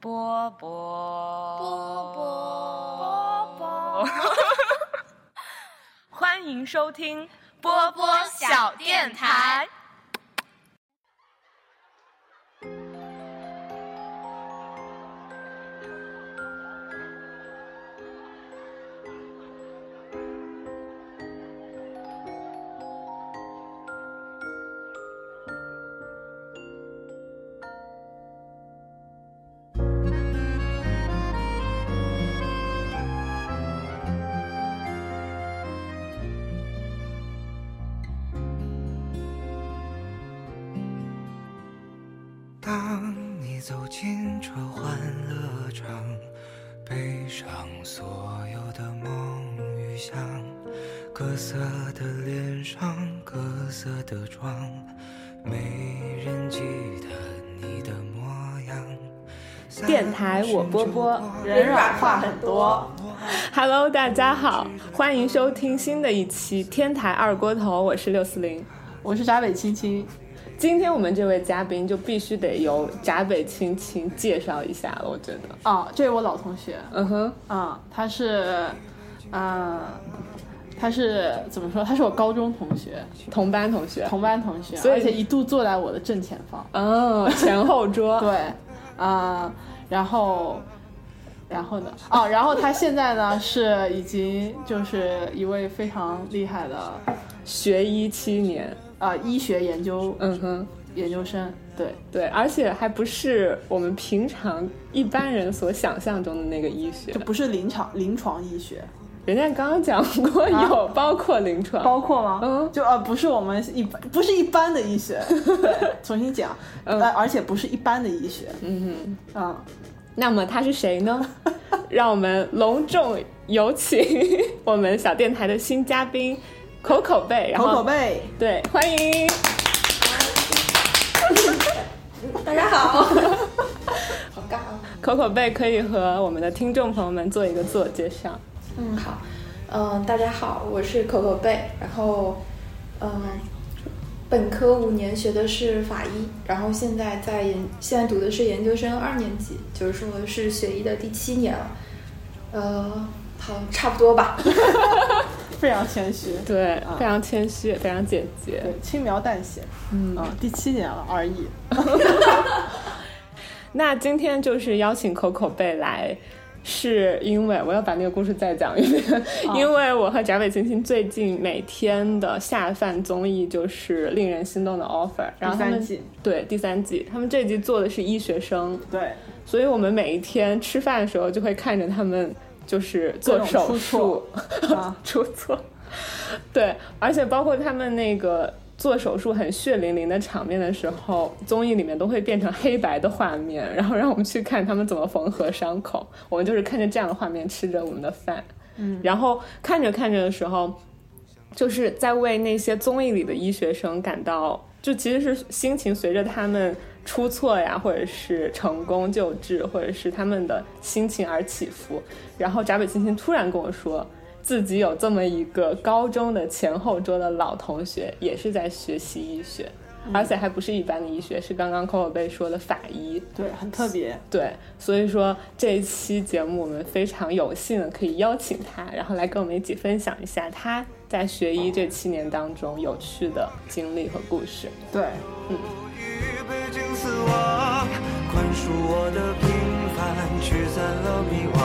波波波波波，欢迎收听波波小电台。色的脸上，各色的妆，没人记得你的模样。电台我波波，人软话很多。Hello，大家好，欢迎收听新的一期天台二锅头，我是六四零。我是闸北青青，今天我们这位嘉宾就必须得由闸北青青介绍一下了，我觉得。哦，这位我老同学，嗯哼，啊，他是，嗯、他是怎么说？他是我高中同学，同班同学。同班同学，所以而且一度坐在我的正前方。嗯，前后桌。对，啊、然后，然后呢？哦，然后他现在呢是已经就是一位非常厉害的学医七年。啊、医学研究嗯哼，研究生。对，对，而且还不是我们平常一般人所想象中的那个医学就。不是临床临床医学，人家刚刚讲过有包括临床。包括吗？嗯就呃不是我们一般不是一般的医学，对，重新讲，嗯呃，而且不是一般的医学，嗯哼。嗯，那么他是谁呢？让我们隆重有请 我们小电台的新嘉宾口口贝，然后口口贝，对，欢迎。大家好，好尬啊。口口贝可以和我们的听众朋友们做一个自我介绍。嗯，好，嗯、大家好，我是可可贝，然后，嗯、本科五年学的是法医，然后现在在研，现在读的是研究生二年级，就是说是学医的第七年了。呃，好，差不多吧。非常谦虚，对，啊非常谦虚，非常简洁。对，轻描淡写，嗯啊，第七年了而已 那今天就是邀请口口贝来，是因为我要把那个故事再讲一遍，因为我和贾北青青最近每天的下饭综艺就是令人心动的 offer，然后他们第三季。对第三季，他们这季做的是医学生，对，所以我们每一天吃饭的时候就会看着他们就是做手术。出错，对，而且包括他们那个做手术很血淋淋的场面的时候，综艺里面都会变成黑白的画面，然后让我们去看他们怎么缝合伤口。我们就是看着这样的画面吃着我们的饭，嗯，然后看着看着的时候，就是在为那些综艺里的医学生感到，就其实是心情随着他们出错呀，或者是成功救治，或者是他们的心情而起伏。然后闸北青青突然跟我说，自己有这么一个高中的前后桌的老同学，也是在学习医学，而且还不是一般的医学，是刚刚 Coco 贝说的法医。对，很特别，对，所以说这一期节目我们非常有幸的可以邀请他，然后来跟我们一起分享一下他在学医这七年当中有趣的经历和故事。对，与驱散了迷惘。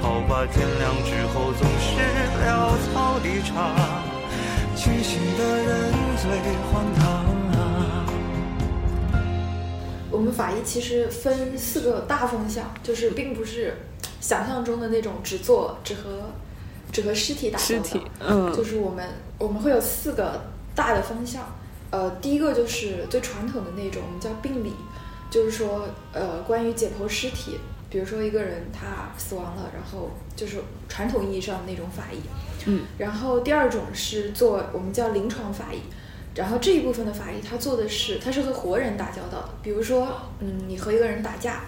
好吧，天亮之后总是潦草离场，清醒的人最荒唐啊。我们法医其实分四个大方向，就是并不是想象中的那种只做只和只和尸体打交道尸体，嗯就是我们我们会有四个大的方向，呃，第一个就是最传统的那种，我们叫病理，就是说呃关于解剖尸体，比如说一个人他死亡了，然后就是传统意义上的那种法医，嗯，然后第二种是做我们叫临床法医。然后这一部分的法医，他做的是，他是和活人打交道的。比如说，嗯，你和一个人打架，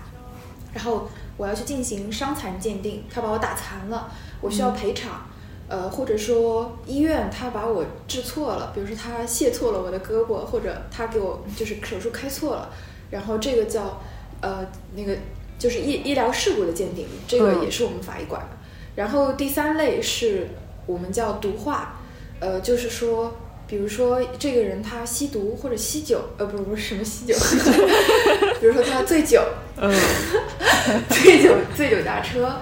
然后我要去进行伤残鉴定，他把我打残了，我需要赔偿。呃，或者说医院他把我治错了，比如说他卸错了我的胳膊，或者他给我就是手术开错了，然后这个叫呃那个就是医医疗事故的鉴定，这个嗯也是我们法医管的。然后第三类是我们叫毒化，呃，就是说，比如说这个人他吸毒或者吸酒，呃，不不是什么吸酒，比如说他醉酒，嗯，醉酒醉酒驾车。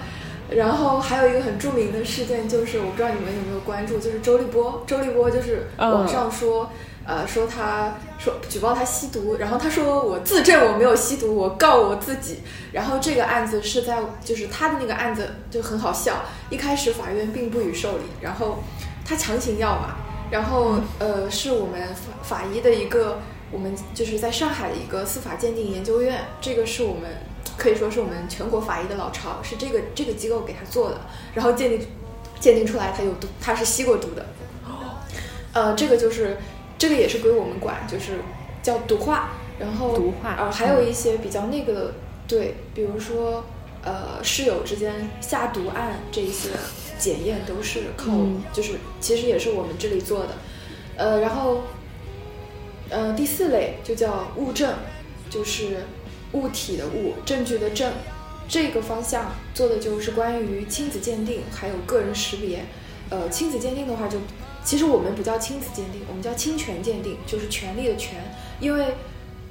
然后还有一个很著名的事件，就是我不知道你们有没有关注，就是周立波。周立波就是网上说，呃，说他说举报他吸毒，然后他说我自证我没有吸毒，我告我自己。然后这个案子是在就是他的那个案子就很好笑，一开始法院并不予受理，然后他强行要嘛，然后呃是我们法法医的一个我们就是在上海的一个司法鉴定研究院，这个是我们可以说是我们全国法医的老巢，是这个这个机构给他做的，然后鉴定鉴定出来他有毒，他是吸过毒的。呃，这个就是这个也是归我们管，就是叫毒化，然后毒化呃，还有一些比较那个的，对，比如说呃室友之间下毒案这一些检验都是靠，嗯就是其实也是我们这里做的，呃，然后呃第四类就叫物证，就是物体的物，证据的证。这个方向做的就是关于亲子鉴定，还有个人识别。呃，亲子鉴定的话就，其实我们不叫亲子鉴定，我们叫侵权鉴定，就是权利的权。因为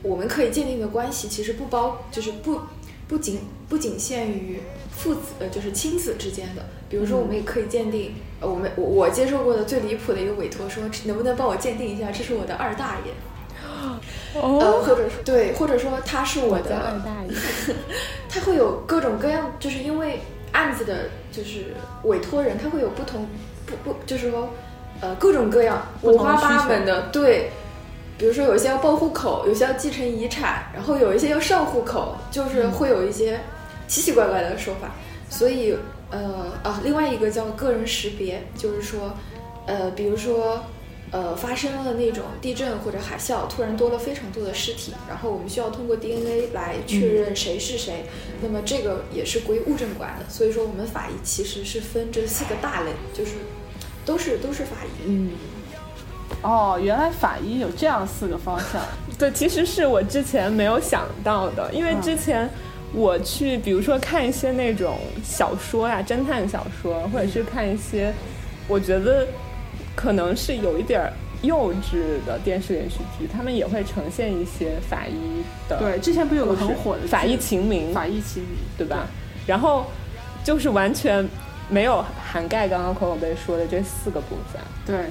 我们可以鉴定的关系其实不包，就是不不仅不仅限于父子，呃，就是亲子之间的。比如说，我们也可以鉴定，呃，我们我我接受过的最离谱的一个委托说，能不能帮我鉴定一下，这是我的二大爷。呃，哦，或者说对，或者说他是我的二大爷，他会有各种各样，就是因为案子的，就是委托人，他会有不同不不，就是说，呃，各种各样五花八门的，对。比如说有一些要报户口，有些要继承遗产，然后有一些要上户口，就是嗯会有一些奇奇怪怪的说法。所以，呃啊，另外一个叫个人识别，就是说，呃，比如说。呃，发生了那种地震或者海啸，突然多了非常多的尸体，然后我们需要通过 DNA 来确认谁是谁。那么这个也是归物证管的，所以说我们法医其实是分这四个大类，就是都是都是法医。嗯，哦，原来法医有这样四个方向。对，其实是我之前没有想到的，因为之前我去，比如说看一些那种小说呀、侦探小说，或者是看一些，我觉得可能是有一点儿幼稚的电视连续剧，他们也会呈现一些法医的对，之前不有个很火的法医秦明，法医秦明，对吧？然后就是完全没有涵盖刚刚孔口贝说的这四个部分。对，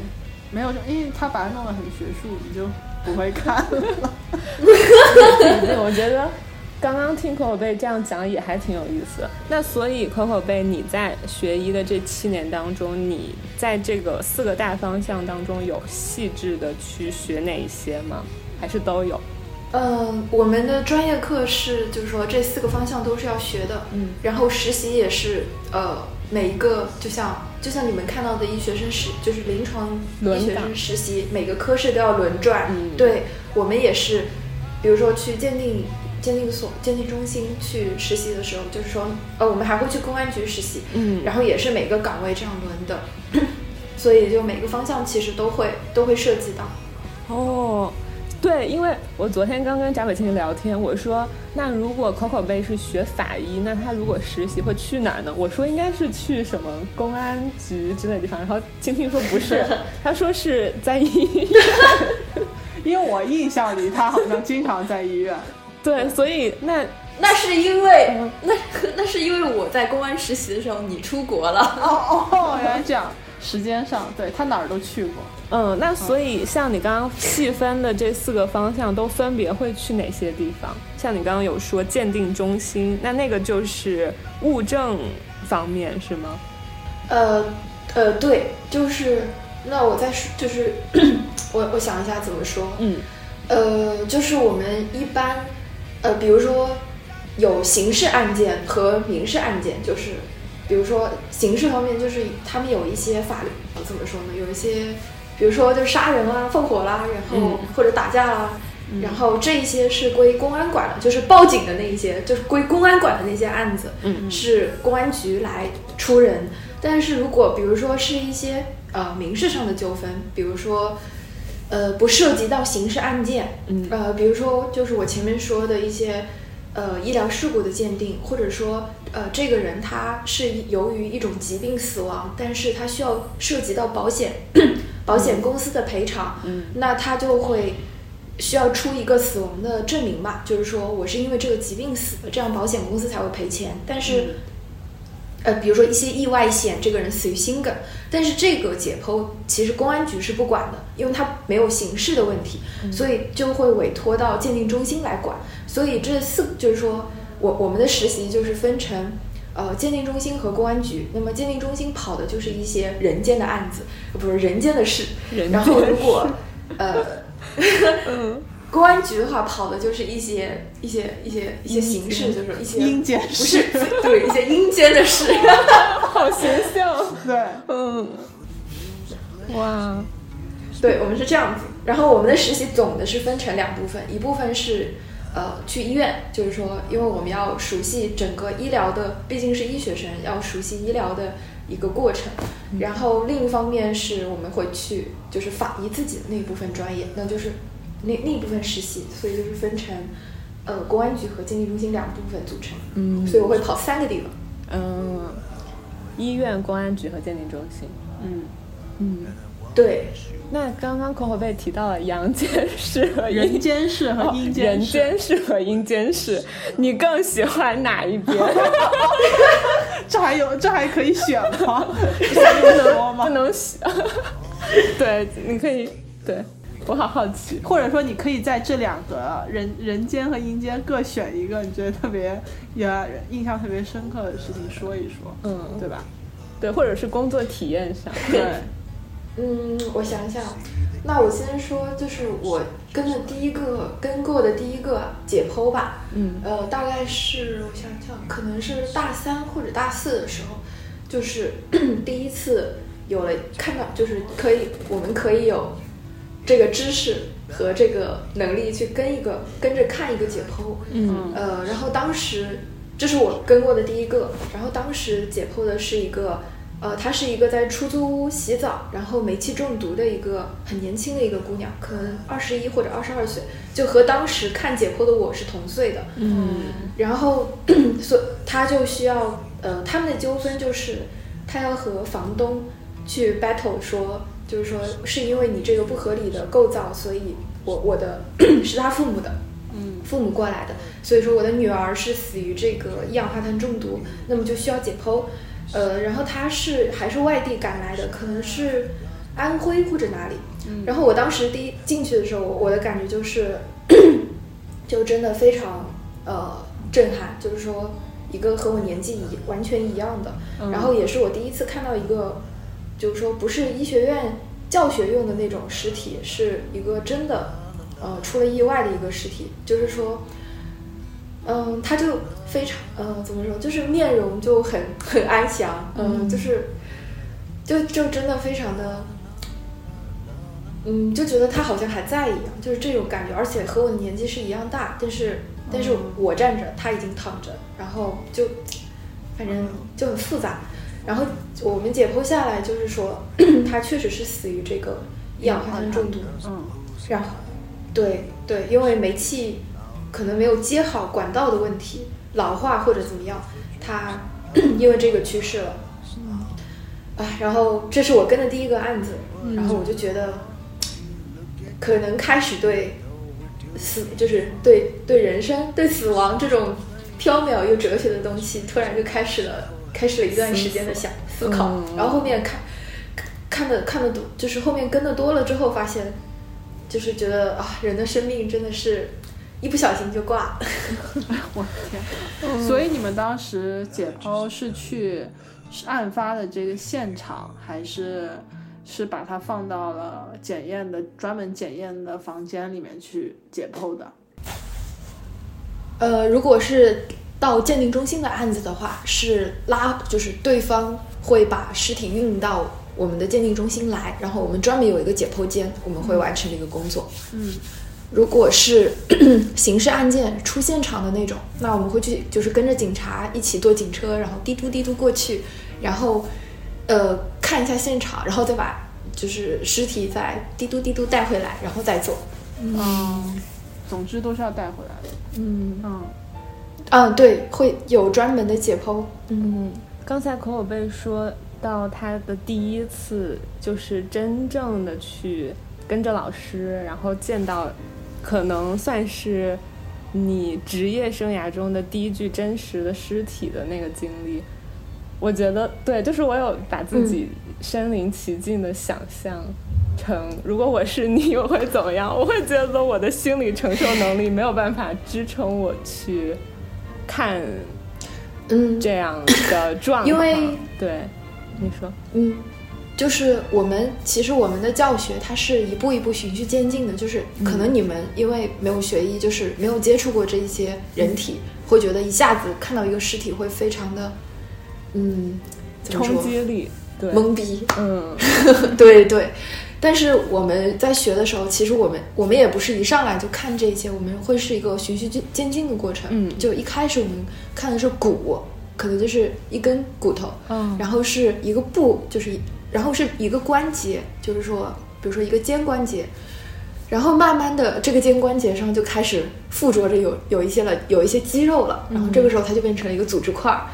没有，因为他把它弄得很学术，你就不会看了。对，我觉得刚刚听可口贝这样讲也还挺有意思的。那所以可口贝，你在学医的这七年当中，你在这个四个大方向当中有细致的去学哪一些吗？还是都有？嗯，我们的专业课是，就是说这四个方向都是要学的，嗯，然后实习也是，呃，每一个就像就像你们看到的医学生实，就是临床医学生实习，每个科室都要轮转，嗯对我们也是，比如说去鉴定鉴定所、鉴定中心去实习的时候，就是说，呃，我们还会去公安局实习，嗯然后也是每个岗位这样轮的，所以就每个方向其实都会都会涉及到。哦，对，因为我昨天刚跟贾伟清聊天，我说那如果口口贝是学法医，那他如果实习会去哪儿呢？我说应该是去什么公安局之类的地方，然后青青说不是，他说是在医院。因为我印象里他好像经常在医院。对，所以那那是因为、嗯那那是因为我在公安实习的时候你出国了。哦哦，原来这样。时间上，对他哪儿都去过。嗯，那所以像你刚刚细分的这四个方向，都分别会去哪些地方？像你刚刚有说鉴定中心，那那个就是物证方面是吗？呃呃，对，就是那我再说，就是 我我想一下怎么说。嗯呃，就是我们一般呃，比如说有刑事案件和民事案件，就是比如说刑事方面，就是他们有一些法律呃怎么说呢？有一些，比如说就杀人啦、放火啦，然后、嗯或者打架啦。然后这一些是归公安管的，就是报警的那一些，就是归公安管的那些案子，嗯是公安局来出人。但是如果比如说是一些呃民事上的纠纷，比如说呃不涉及到刑事案件，嗯。呃比如说就是我前面说的一些呃医疗事故的鉴定，或者说呃这个人他是由于一种疾病死亡，但是他需要涉及到保险 保险公司的赔偿，嗯。那他就会需要出一个死亡的证明吧，就是说我是因为这个疾病死的，这样保险公司才会赔钱。但是，呃，比如说一些意外险，这个人死于心梗，但是这个解剖其实公安局是不管的，因为他没有刑事的问题，所以就会委托到鉴定中心来管。所以这四就是说我我们的实习就是分成。呃，鉴定中心和公安局，那么鉴定中心跑的就是一些人间的案子，呃不是人间的事。人然后如果呃，公安局的话跑的就是一些一些一些一些形式，就是一些阴间不是 对一些阴间的事。好形象，对，嗯，哇，对，我们是这样子。然后我们的实习总的是分成两部分，一部分是呃去医院，就是说，因为我们要熟悉整个医疗的，毕竟是医学生，要熟悉医疗的一个过程。然后另一方面是我们会去就是法医自己的那一部分专业，那就是那那一部分实习，所以就是分成呃公安局和鉴定中心两部分组成。嗯所以我会跑三个地方。嗯，医院、公安局和鉴定中心，嗯，嗯，对，那刚刚 Coco 被提到了阳间市和阴人间世和哦阴间人世，间市和阴间市，你更喜欢哪一边？这还有这还可以选吗？这还有说不？能选。对，你可以，对我好好奇。或者说，你可以在这两个人人间和阴间各选一个你觉得特别也印象特别深刻的事情说一说，嗯，对吧？对，或者是工作体验上。对，嗯，我想想，那我先说，就是我跟的第一个跟过的第一个解剖吧，嗯呃，大概是我想想，可能是大三或者大四的时候，就是 第一次有了看到，就是可以，我们可以有这个知识和这个能力去跟一个跟着看一个解剖，嗯。呃，然后当时这是我跟过的第一个，然后当时解剖的是一个，呃，她是一个在出租屋洗澡，然后煤气中毒的一个很年轻的一个姑娘，可能二十一或者二十二岁，就和当时看解剖的我是同岁的。嗯。然后，所她就需要，呃，他们的纠纷就是，她要和房东去 battle 说，就是说是因为你这个不合理的构造，所以我我的 是他父母的，嗯。父母过来的，所以说我的女儿是死于这个一氧化碳中毒，那么就需要解剖，呃，然后他是还是外地赶来的，可能是安徽或者哪里，然后我当时第一进去的时候，我我的感觉就是，就真的非常呃震撼，就是说一个和我年纪一完全一样的，然后也是我第一次看到一个，就是说不是医学院教学用的那种尸体，是一个真的呃出了意外的一个尸体，就是说。嗯，他就非常，呃，怎么说，就是面容就很很安详，嗯，就是，就就真的非常的，嗯，就觉得他好像还在一样，就是这种感觉，而且和我的年纪是一样大，但是但是我站着，他已经躺着，然后就反正就很复杂。然后我们解剖下来，就是说 他确实是死于这个一氧化碳中毒，嗯然后对对，因为煤气可能没有接好管道的问题，老化或者怎么样，他 因为这个去世了。啊，然后这是我跟的第一个案子，然后我就觉得，可能开始对死，就是对对人生、对死亡这种缥缈又哲学的东西，突然就开始了，开始了一段时间的想思考，嗯然后后面看看的看的多，就是后面跟的多了之后，发现就是觉得啊，人的生命真的是一不小心就挂了。我的天！所以你们当时解剖是去是案发的这个现场，还是是把它放到了检验的专门检验的房间里面去解剖的？呃，如果是到鉴定中心的案子的话，是拉，就是对方会把尸体运到我们的鉴定中心来，然后我们专门有一个解剖间，我们会完成这个工作。嗯，如果是 刑事案件出现场的那种，那我们会去，就是跟着警察一起坐警车，然后滴嘟滴嘟过去，然后呃看一下现场，然后再把就是尸体再滴嘟滴嘟带回来，然后再做。嗯，总之都是要带回来的。嗯嗯，啊，对，会有专门的解剖。嗯，刚才口口贝说到他的第一次就是真正的去跟着老师，然后见到可能算是你职业生涯中的第一具真实的尸体的那个经历。我觉得对，就是我有把自己身临其境的想象成，如果我是你，我会怎么样？我会觉得我的心理承受能力没有办法支撑我去看嗯。这样的状况。因为对你说，嗯，就是我们其实我们的教学它是一步一步循序渐进的，就是可能你们因为没有学医，就是没有接触过这一些人体，会觉得一下子看到一个尸体会非常的，嗯，冲击力，对，懵逼，嗯。对 对。但是我们在学的时候，其实我们我们也不是一上来就看这些，我们会是一个循序渐渐进的过程。嗯。就一开始我们看的是骨，可能就是一根骨头，嗯。然后是一个部，就是然后是一个关节，就是说，比如说一个肩关节，然后慢慢的这个肩关节上就开始附着着有有一些了，有一些肌肉了，然后这个时候它就变成了一个组织块儿，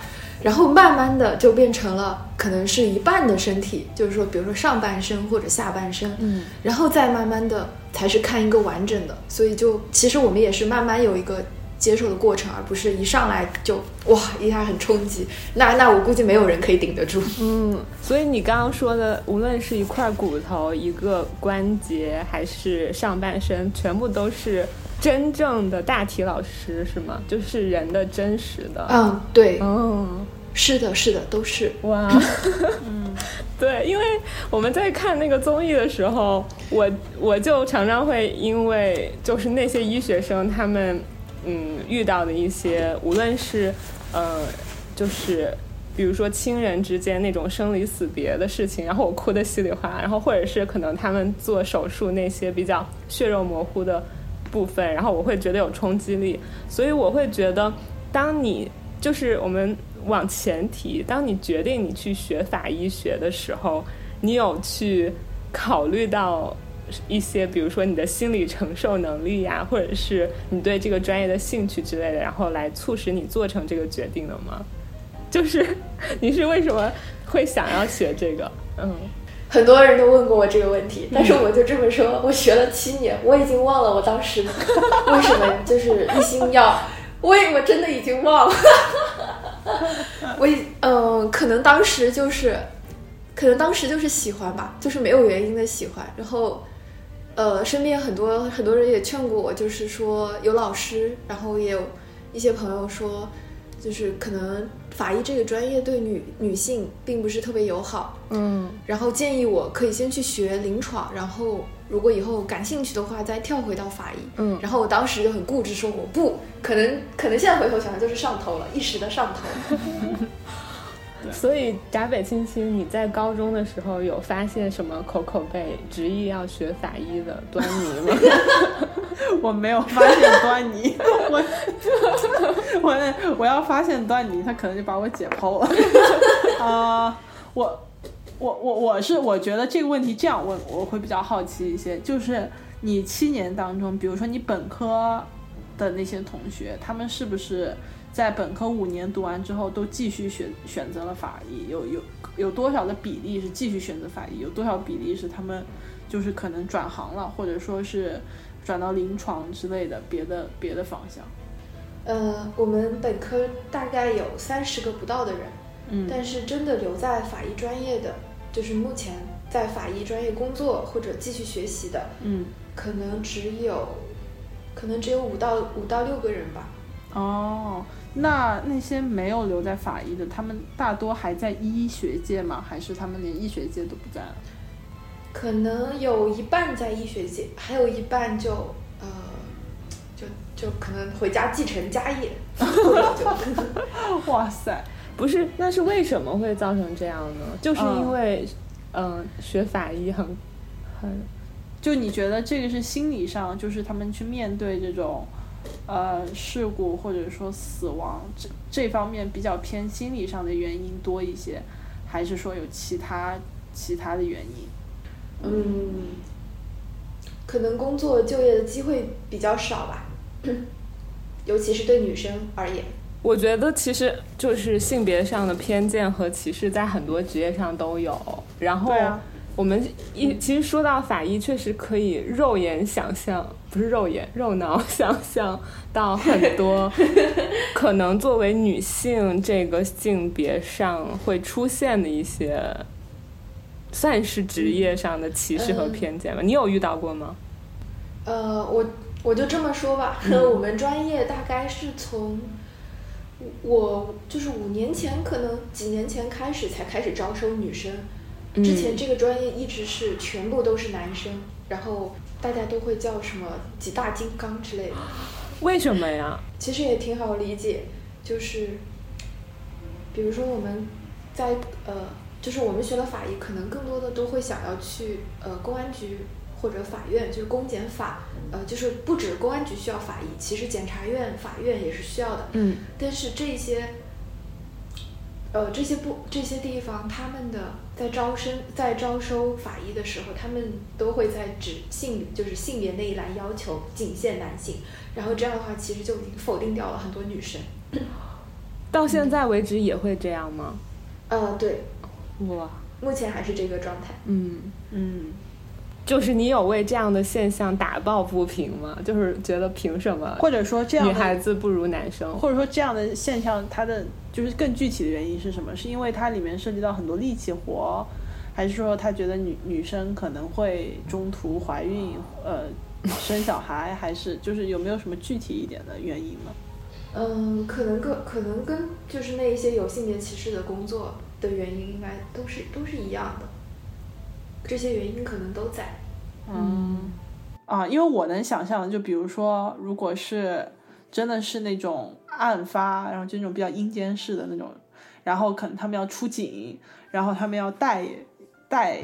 然后慢慢的就变成了可能是一半的身体，就是说，比如说上半身或者下半身，嗯然后再慢慢的才是看一个完整的，所以就其实我们也是慢慢有一个接受的过程，而不是一上来就哇一下很冲击，那那我估计没有人可以顶得住。嗯，所以你刚刚说的，无论是一块骨头、一个关节，还是上半身，全部都是真正的大体老师，是吗？就是人的真实的。嗯，对，嗯，是的，是的，都是。哇，嗯，对，因为我们在看那个综艺的时候，我我就常常会因为就是那些医学生他们嗯遇到的一些，无论是呃就是比如说亲人之间那种生离死别的事情，然后我哭得稀里哗啦，然后或者是可能他们做手术那些比较血肉模糊的部分，然后我会觉得有冲击力，所以我会觉得，当你就是我们往前提，当你决定你去学法医学的时候，你有去考虑到一些，比如说你的心理承受能力呀，或者是你对这个专业的兴趣之类的，然后来促使你做成这个决定的吗？就是你是为什么会想要学这个？嗯。很多人都问过我这个问题，但是我就这么说，我学了七年，我已经忘了我当时为什么就是一心要，我也我真的已经忘了。我已嗯、可能当时就是，可能当时就是喜欢吧，就是没有原因的喜欢。然后，呃，身边很多很多人也劝过我，就是说有老师，然后也有一些朋友说，就是可能法医这个专业对女女性并不是特别友好，嗯然后建议我可以先去学临床，然后如果以后感兴趣的话再跳回到法医。嗯然后我当时就很固执说我不可能，可能现在回头想想就是上头了，一时的上头。所以闸北青青，你在高中的时候有发现什么口口被执意要学法医的端倪吗？我没有发现端倪，我 我我要发现端倪，他可能就把我解剖了。啊、我我我我是我觉得这个问题这样问，我会比较好奇一些，就是你七年当中，比如说你本科的那些同学，他们是不是在本科五年读完之后都继续选选择了法医？有有有多少的比例是继续选择法医？有多少比例是他们就是可能转行了，或者说是转到临床之类的别的别的方向？呃，我们本科大概有三十个不到的人，嗯但是真的留在法医专业的，就是目前在法医专业工作或者继续学习的，嗯可能只有，可能只有五到五到六个人吧。哦，那那些没有留在法医的，他们大多还在医学界吗？还是他们连医学界都不在了？可能有一半在医学界，还有一半就呃，就就可能回家继承家业，哇塞！不是，那是为什么会造成这样呢？就是嗯因为，嗯、学法医很很就你觉得这个是心理上，就是他们去面对这种呃事故或者说死亡这这方面比较偏心理上的原因多一些，还是说有其他其他的原因？嗯，可能工作就业的机会比较少吧，尤其是对女生而言。我觉得其实就是性别上的偏见和歧视在很多职业上都有。然后我们一其实说到法医，确实可以肉眼想象，不是肉眼，肉脑想象到很多可能作为女性这个性别上会出现的一些，算是职业上的歧视和偏见吧。你有遇到过吗？呃，我我就这么说吧，我们专业大概是从我就是五年前，可能几年前开始才开始招收女生。之前这个专业一直是全部都是男生，然后大家都会叫什么几大金刚之类的。为什么呀？其实也挺好理解，就是比如说我们在呃，就是我们学了法医，可能更多的都会想要去呃公安局或者法院，就是公检法，呃，就是不止公安局需要法医，其实检察院、法院也是需要的。嗯但是这些，呃，这些不这些地方，他们的在招生在招收法医的时候，他们都会在指性就是性别那一栏要求仅限男性，然后这样的话，其实就已经否定掉了很多女生。到现在为止也会这样吗？呃，对，哇，目前还是这个状态。嗯，嗯，就是你有为这样的现象打抱不平吗？就是觉得凭什么或者说这样女孩子不如男生？或者说这样的现象，它的就是更具体的原因是什么？是因为它里面涉及到很多力气活，还是说他觉得女女生可能会中途怀孕，呃，生小孩，还是就是有没有什么具体一点的原因呢？嗯，可能跟可能跟就是那一些有性别歧视的工作的原因，应该都是都是一样的。这些原因可能都在。嗯，啊，因为我能想象，就比如说，如果是真的是那种案发，然后就那种比较阴间式的那种，然后可能他们要出警，然后他们要带带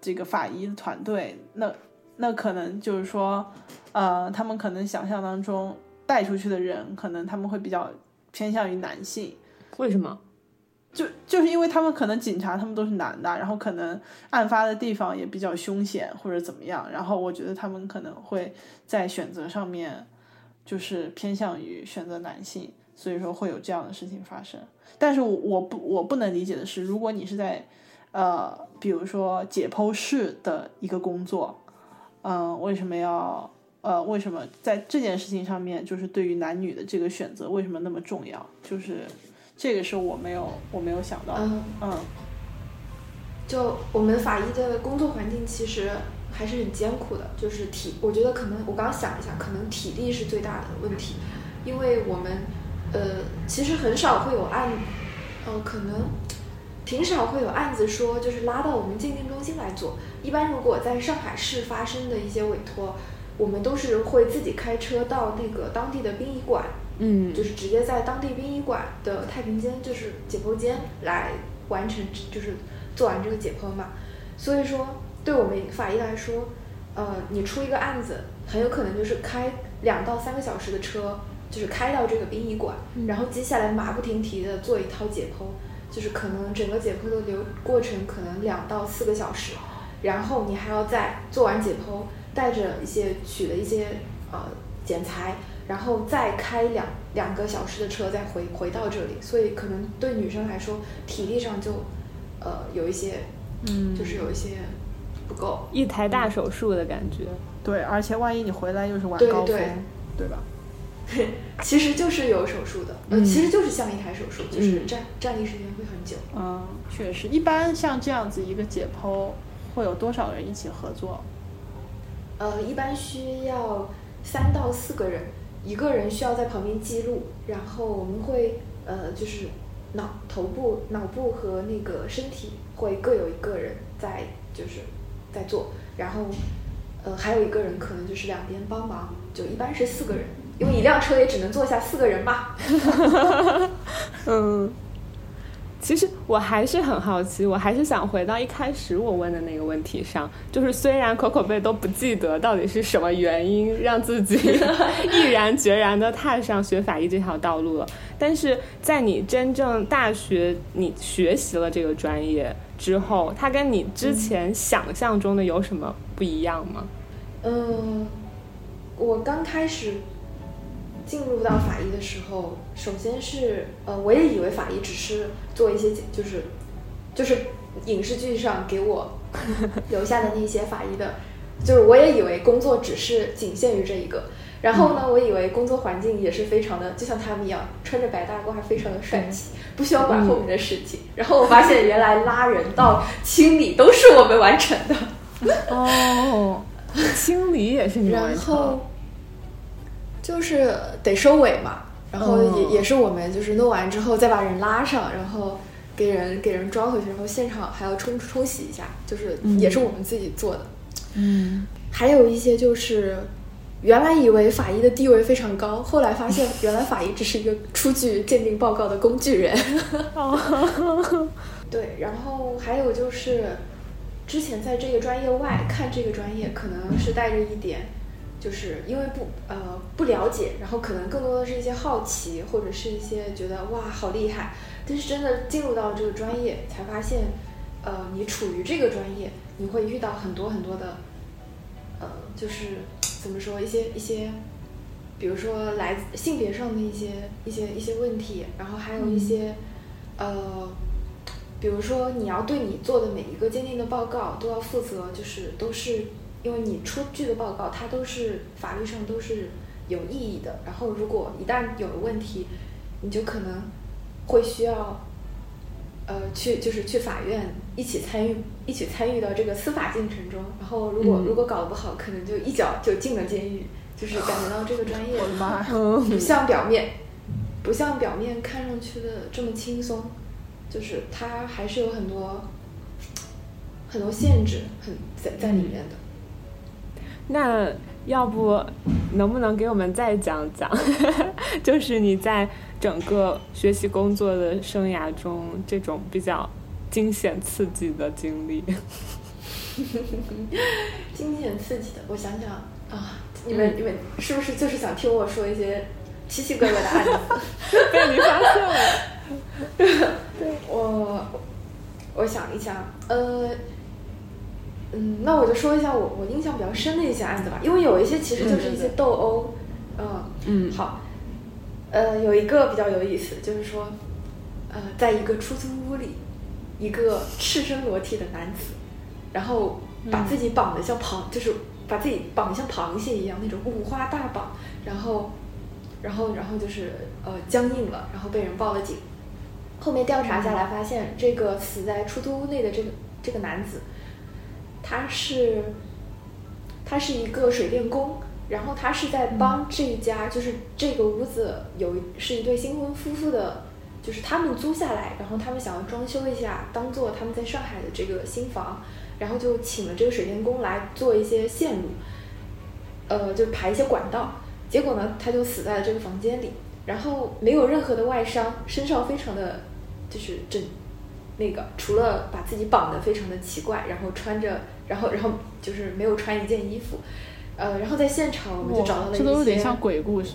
这个法医的团队，那那可能就是说，呃，他们可能想象当中带出去的人，可能他们会比较偏向于男性。为什么？就就是因为他们可能警察他们都是男的，然后可能案发的地方也比较凶险或者怎么样，然后我觉得他们可能会在选择上面就是偏向于选择男性，所以说会有这样的事情发生。但是我不我不能理解的是，如果你是在呃比如说解剖室的一个工作，嗯、为什么要呃为什么在这件事情上面就是对于男女的这个选择为什么那么重要？就是。这个是我没有我没有想到的，嗯，嗯。就我们法医的工作环境其实还是很艰苦的，就是体，我觉得可能我刚刚想一下，可能体力是最大的问题，因为我们呃其实很少会有案，呃可能挺少会有案子说就是拉到我们鉴定中心来做，一般如果在上海市发生的一些委托，我们都是会自己开车到那个当地的殡仪馆，嗯就是直接在当地殡仪馆的太平间，就是解剖间来完成，就是做完这个解剖嘛。所以说，对我们法医来说，呃，你出一个案子，很有可能就是开两到三个小时的车，就是开到这个殡仪馆，然后接下来马不停蹄的做一套解剖，就是可能整个解剖的流过程可能两到四个小时，然后你还要再做完解剖，带着一些取的一些呃检材。然后再开两两个小时的车再回回到这里，所以可能对女生来说体力上就呃有一些，嗯就是有一些不够。一台大手术的感觉。对，而且万一你回来又是晚高峰，对对吧？其实就是有手术的，呃，嗯其实就是像一台手术，就是嗯站站立时间会很久。嗯，确实，一般像这样子一个解剖，会有多少人一起合作？呃，一般需要三到四个人，一个人需要在旁边记录，然后我们会呃就是脑头部、脑部和那个身体会各有一个人在就是在做，然后呃还有一个人可能就是两边帮忙，就一般是四个人，因为一辆车也只能坐下四个人嘛。嗯，其实我还是很好奇，我还是想回到一开始我问的那个问题上，就是虽然可可贝都不记得到底是什么原因让自己 毅然决然的踏上学法医这条道路了，但是在你真正大学你学习了这个专业之后，它跟你之前想象中的有什么不一样吗？嗯，我刚开始进入到法医的时候，首先是呃，我也以为法医只是做一些就是就是影视剧上给我留下的那些法医的，就是我也以为工作只是仅限于这一个。然后呢，我以为工作环境也是非常的，就像他们一样，穿着白大褂，非常的帅气，不需要管后面的事情。然后我发现，原来拉人到清理都是我们完成的。哦，清理也是你完然成。后就是得收尾嘛，然后也、嗯也是我们就是弄完之后再把人拉上，然后给人给人装回去，然后现场还要冲冲洗一下，就是也是我们自己做的。嗯，还有一些就是。原来以为法医的地位非常高，后来发现原来法医只是一个出具鉴定报告的工具人。哦 对，然后还有就是，之前在这个专业外看这个专业，可能是带着一点，就是因为不呃不了解，然后可能更多的是一些好奇，或者是一些觉得哇好厉害。但是真的进入到这个专业，才发现，呃，你处于这个专业，你会遇到很多很多的，呃，就是怎么说一些一些。比如说来自性别上的一些一些一些问题，然后还有一些，呃，比如说你要对你做的每一个鉴定的报告都要负责，就是都是因为你出具的报告，它都是法律上都是有意义的。然后如果一旦有了问题，你就可能会需要，呃，去就是去法院一起参与一起参与到这个司法进程中。然后如果、嗯如果搞得不好，可能就一脚就进了监狱。就是感觉到这个专业我的妈呀！不像表面，不像表面看上去的这么轻松，就是它还是有很多很多限制，很在在里面的。那要不能不能给我们再讲讲，就是你在整个学习工作的生涯中，这种比较惊险刺激的经历？惊险刺激的，我想想啊，你们、你们是不是就是想听我说一些奇奇怪怪的案子？被你发现了。我我想一想，呃，嗯，那我就说一下我我印象比较深的一些案子吧，因为有一些其实就是一些斗殴，嗯。嗯好，呃，有一个比较有意思，就是说，呃，在一个出租屋里，一个赤身裸体的男子，然后把自己绑得像螃，就是把自己绑得像螃蟹一样那种五花大绑，然后，然后，然后就是呃僵硬了，然后被人报了警。后面调查下来，发现这个死在出租屋内的这个这个男子，他是他是一个水电工，然后他是在帮这一家，就是这个屋子有一是一对新婚夫妇的，就是他们租下来，然后他们想要装修一下，当做他们在上海的这个新房，然后就请了这个水电工来做一些线路，呃，就排一些管道。结果呢，他就死在了这个房间里，然后没有任何的外伤，身上非常的就是整那个，除了把自己绑得非常的奇怪，然后穿着，然后然后就是没有穿一件衣服，呃，然后在现场我们就找到了一些，这都有点像鬼故事。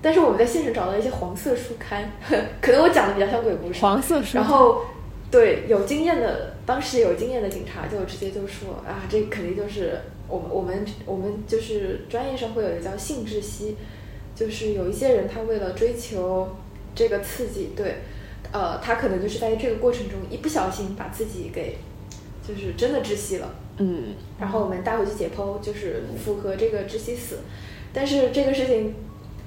但是我们在现场找到了一些黄色书刊，可能我讲的比较像鬼故事，黄色书然后对有经验的，当时有经验的警察就直接就说啊，这肯定就是我们我们我们就是专业上会有一个叫性窒息，就是有一些人他为了追求这个刺激，对，呃，他可能就是在这个过程中一不小心把自己给就是真的窒息了。嗯，然后我们带回去解剖，就是符合这个窒息死。但是这个事情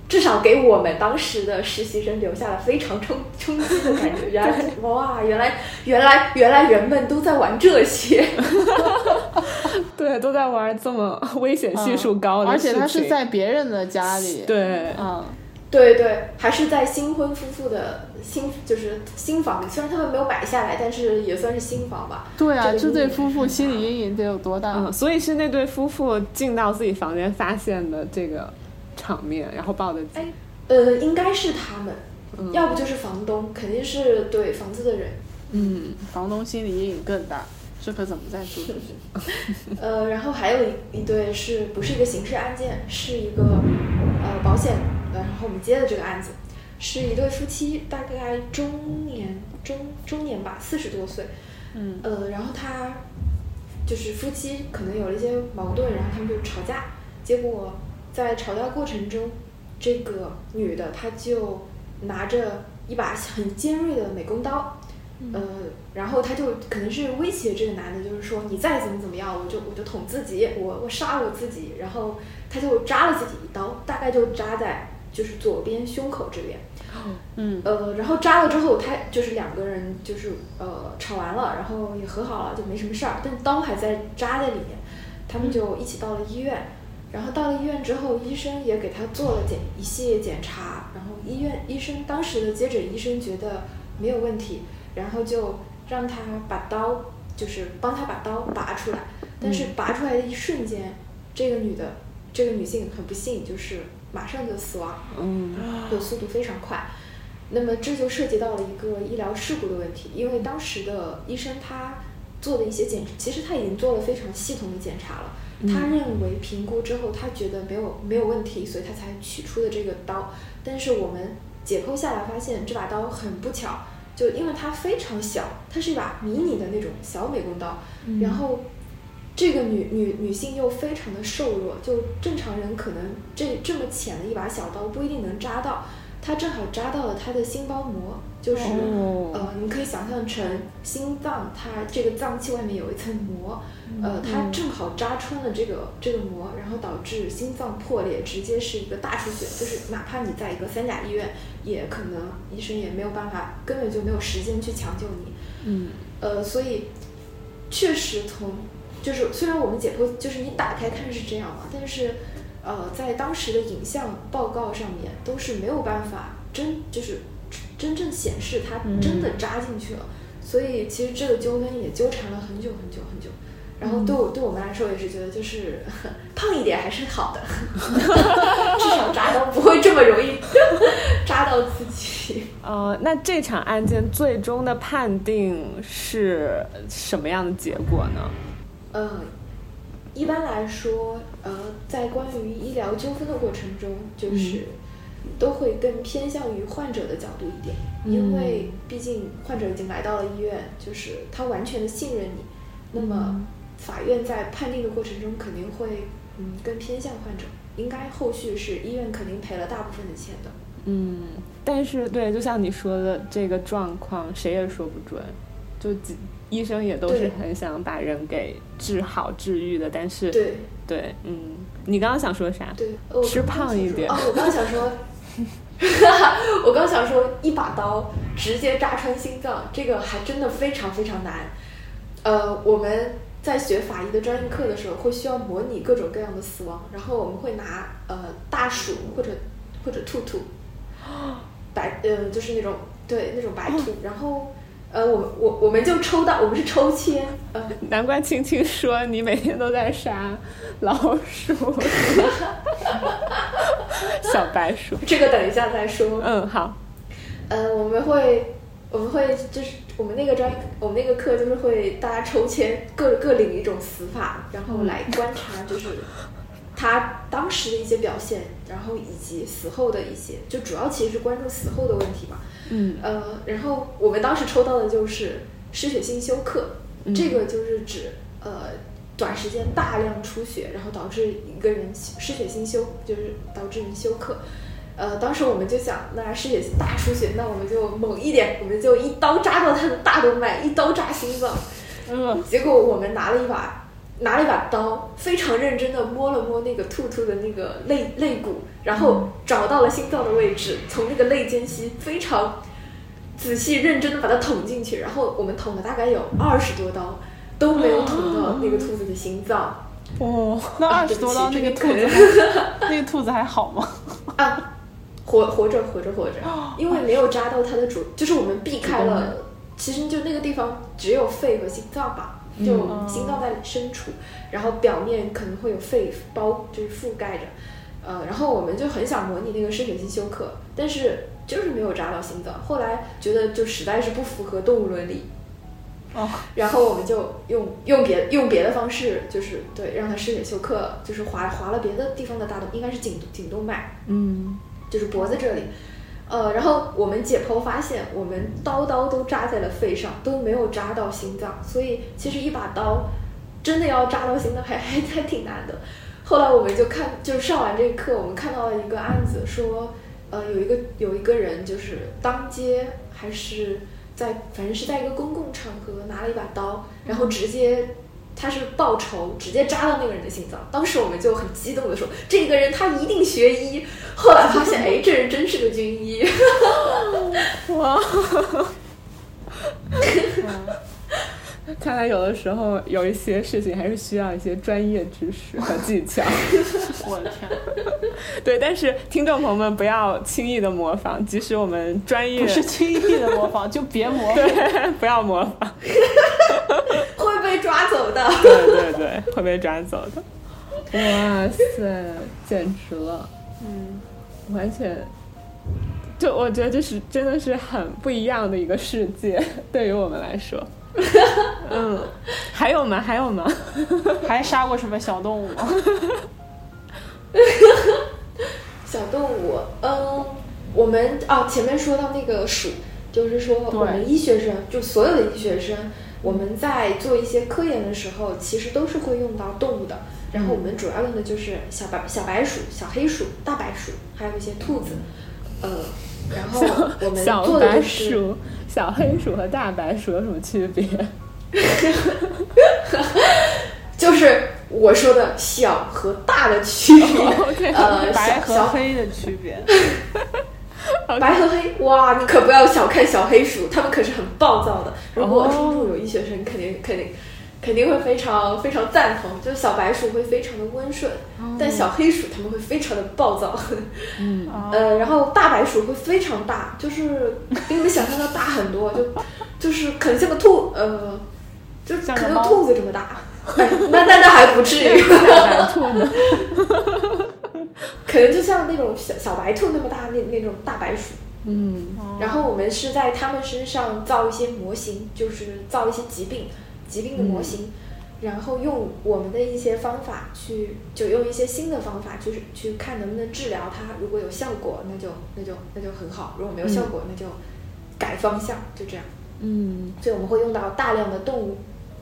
至少给我们当时的实习生留下了非常冲冲击的感觉。原来哇，原来原来原来人们都在玩这些。对，都在玩这么危险系数高的而、且他是在别人的家里。，对，嗯，对对，还是在新婚夫妇的新就是新房里，虽然他们没有买下来，但是也算是新房吧。对啊，这对夫妇心理阴影得有多大？嗯，所以是那对夫妇进到自己房间发现的这个场面，然后报的警。哎，呃，应该是他们，嗯要不就是房东，肯定是对房子的人。嗯，房东心理阴影更大，这可怎么再租出去？呃，然后还有一一对是不是一个刑事案件，是一个呃保险，呃然后我们接的这个案子，是一对夫妻，大概中年中中年吧，四十多岁，嗯。呃，然后他就是夫妻可能有了一些矛盾，然后他们就吵架，结果在吵架过程中，这个女的她就拿着一把很尖锐的美工刀，呃，然后她就可能是威胁这个男的，就是说你再怎么怎么样，我就我就捅自己，我我杀我自己，然后她就扎了自己一刀，大概就扎在就是左边胸口这边。嗯呃，然后扎了之后，他就是两个人就是呃吵完了，然后也和好了，就没什么事儿，但刀还在扎在里面，他们就一起到了医院，然后到了医院之后，医生也给他做了检一系列检查，然后医院医生当时的接诊医生觉得没有问题，然后就让他把刀就是帮他把刀拔出来，但是拔出来的一瞬间，这个女的这个女性很不幸就是马上就死亡，嗯就速度非常快。那么这就涉及到了一个医疗事故的问题，因为当时的医生他做的一些检，其实他已经做了非常系统的检查了。他认为评估之后，他觉得没有没有问题，所以他才取出的这个刀。但是我们解剖下来发现，这把刀很不巧，就因为它非常小，它是一把迷你的那种小美工刀，然后这个女女女性又非常的瘦弱，就正常人可能这这么浅的一把小刀不一定能扎到，她正好扎到了她的心包膜，就是、哦。呃，你可以想象成心脏它这个脏器外面有一层膜，呃，它正好扎穿了这个这个膜，然后导致心脏破裂，直接是一个大出血，就是哪怕你在一个三甲医院，也可能医生也没有办法，根本就没有时间去抢救你。嗯。呃，所以确实从就是虽然我们解剖就是你打开看是这样嘛，但是呃在当时的影像报告上面都是没有办法真就是真正显示它真的扎进去了，所以其实这个纠纷也纠缠了很久很久很久。然后对我对我们来说也是觉得就是 胖一点还是好的，至少扎刀不会这么容易 扎到自己。呃，那这场案件最终的判定是什么样的结果呢？呃，一般来说，呃，在关于医疗纠纷的过程中，就是都会更偏向于患者的角度一点，因为毕竟患者已经来到了医院，就是他完全的信任你，那么法院在判定的过程中肯定会嗯更偏向患者，应该后续是医院肯定赔了大部分的钱的。嗯，但是对，就像你说的这个状况，谁也说不准。就医生也都是很想把人给治好、治愈的，但是对对，嗯，你刚刚想说啥？对，吃胖一点我刚想说，我刚想说，一把刀直接扎穿心脏，这个还真的非常非常难。呃，我们在学法医的专业课的时候，会需要模拟各种各样的死亡，然后我们会拿呃大鼠或者或者兔兔，白呃就是那种对那种白兔，然后呃我我我们就抽到，我们是抽签，呃 难怪青青说你每天都在杀老鼠、小白鼠。这个等一下再说。嗯，好，呃，我们会，我们会就是我们那个专业，我们那个课就是会大家抽签，各各领一种死法，然后来观察就是他当时的一些表现，然后以及死后的一些，就主要其实是关注死后的问题嘛。嗯呃，然后我们当时抽到的就是失血性休克，这个就是指呃短时间大量出血，然后导致一个人失血性休，就是导致人休克。呃，当时我们就想，那失血大出血，那我们就猛一点，我们就一刀扎到他的大动脉，一刀扎心脏。嗯，结果我们拿了一把拿了一把刀，非常认真的摸了摸那个兔兔的那个肋肋骨，然后找到了心脏的位置，从那个肋间隙非常仔细认真的把它捅进去，然后我们捅了大概有二十多刀，都没有捅到那个兔子的心脏。哦，那二十多刀那个兔子 那个兔子还好吗？啊，活活着活着活着，因为没有扎到它的主，就是我们避开了，其实就那个地方只有肺和心脏吧，就心脏在深处，然后表面可能会有肺包，就是覆盖着，呃，然后我们就很想模拟那个失血性休克，但是就是没有扎到心脏，后来觉得就实在是不符合动物伦理。哦，然后我们就用用别用别的方式，就是对让它失血休克，就是划划了别的地方的大动，应该是颈颈动脉，嗯就是脖子这里。呃，然后我们解剖发现，我们刀刀都扎在了肺上，都没有扎到心脏，所以其实一把刀真的要扎到心脏还 还还挺难的。后来我们就看，就是上完这个课，我们看到了一个案子，说，呃，有一个有一个人就是当街还是在，反正是在一个公共场合拿了一把刀，然后直接他是报仇，直接扎到那个人的心脏。当时我们就很激动的说，这个人他一定学医。后来发现，哎，这人真是个军医。哇！看来有的时候有一些事情还是需要一些专业知识和 技巧。我的天！对，但是听众朋友们不要轻易的模仿，即使我们专业不是轻易的模仿，就别模仿。对，不要模仿，会被抓走的。对对对，会被抓走的。哇塞，简直了！嗯，完全，就我觉得这是真的是很不一样的一个世界，对于我们来说。嗯，还有吗？还有吗？还杀过什么小动物吗？小动物，嗯，我们啊，前面说到那个鼠，就是说我们医学生，就所有的医学生，我们在做一些科研的时候，其实都是会用到动物的。然后我们主要用的就是小白小白鼠、小黑鼠、大白鼠，还有一些兔子，呃，然后我们做的就是小黑鼠和大白鼠有什么区别？就是我说的小和大的区别，呃，白和黑的区别。白和黑，哇，你可不要小看小黑鼠，他们可是很暴躁的。如果听众有医学生，肯定肯定。肯定会非常非常赞同，就是小白鼠会非常的温顺，但小黑鼠它们会非常的暴躁。嗯，呃，然后大白鼠会非常大，就是比你们想象的大很多，就就是可能像个兔，呃，就可能有兔子这么大。那那那还不至于。可能就像那种小小白兔那么大那那种大白鼠。嗯，然后我们是在它们身上造一些模型，就是造一些疾病。疾病的模型，然后用我们的一些方法去，就用一些新的方法，就是去看能不能治疗它。如果有效果，那就那就那就很好；如果没有效果，那就改方向，就这样。嗯，所以我们会用到大量的动物，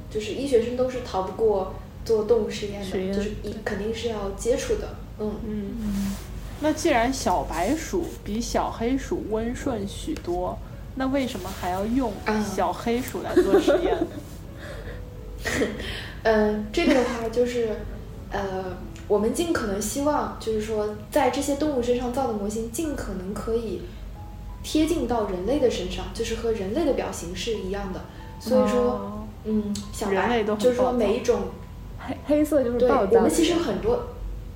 就是医学生都是逃不过做动物实验的，就是一肯定是要接触的。嗯嗯。那既然小白鼠比小黑鼠温顺许多，那为什么还要用小黑鼠来做实验？嗯，这个的话就是，呃，我们尽可能希望，就是说，在这些动物身上造的模型，尽可能可以贴近到人类的身上，就是和人类的表情是一样的。所以说，嗯，小白就是说每一种黑黑色就是对，我们其实有很多，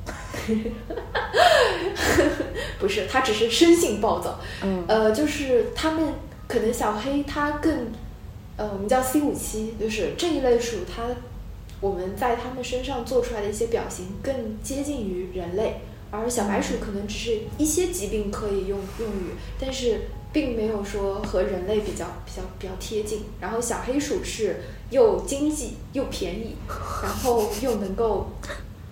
不是，它只是生性暴躁。嗯，呃，就是他们可能小黑它更。呃，我们叫 C 五七，就是这一类鼠，它我们在它们身上做出来的一些表情更接近于人类，而小白鼠可能只是一些疾病可以用用于，但是并没有说和人类比较比较比较贴近。然后小黑鼠是又经济又便宜，然后又能够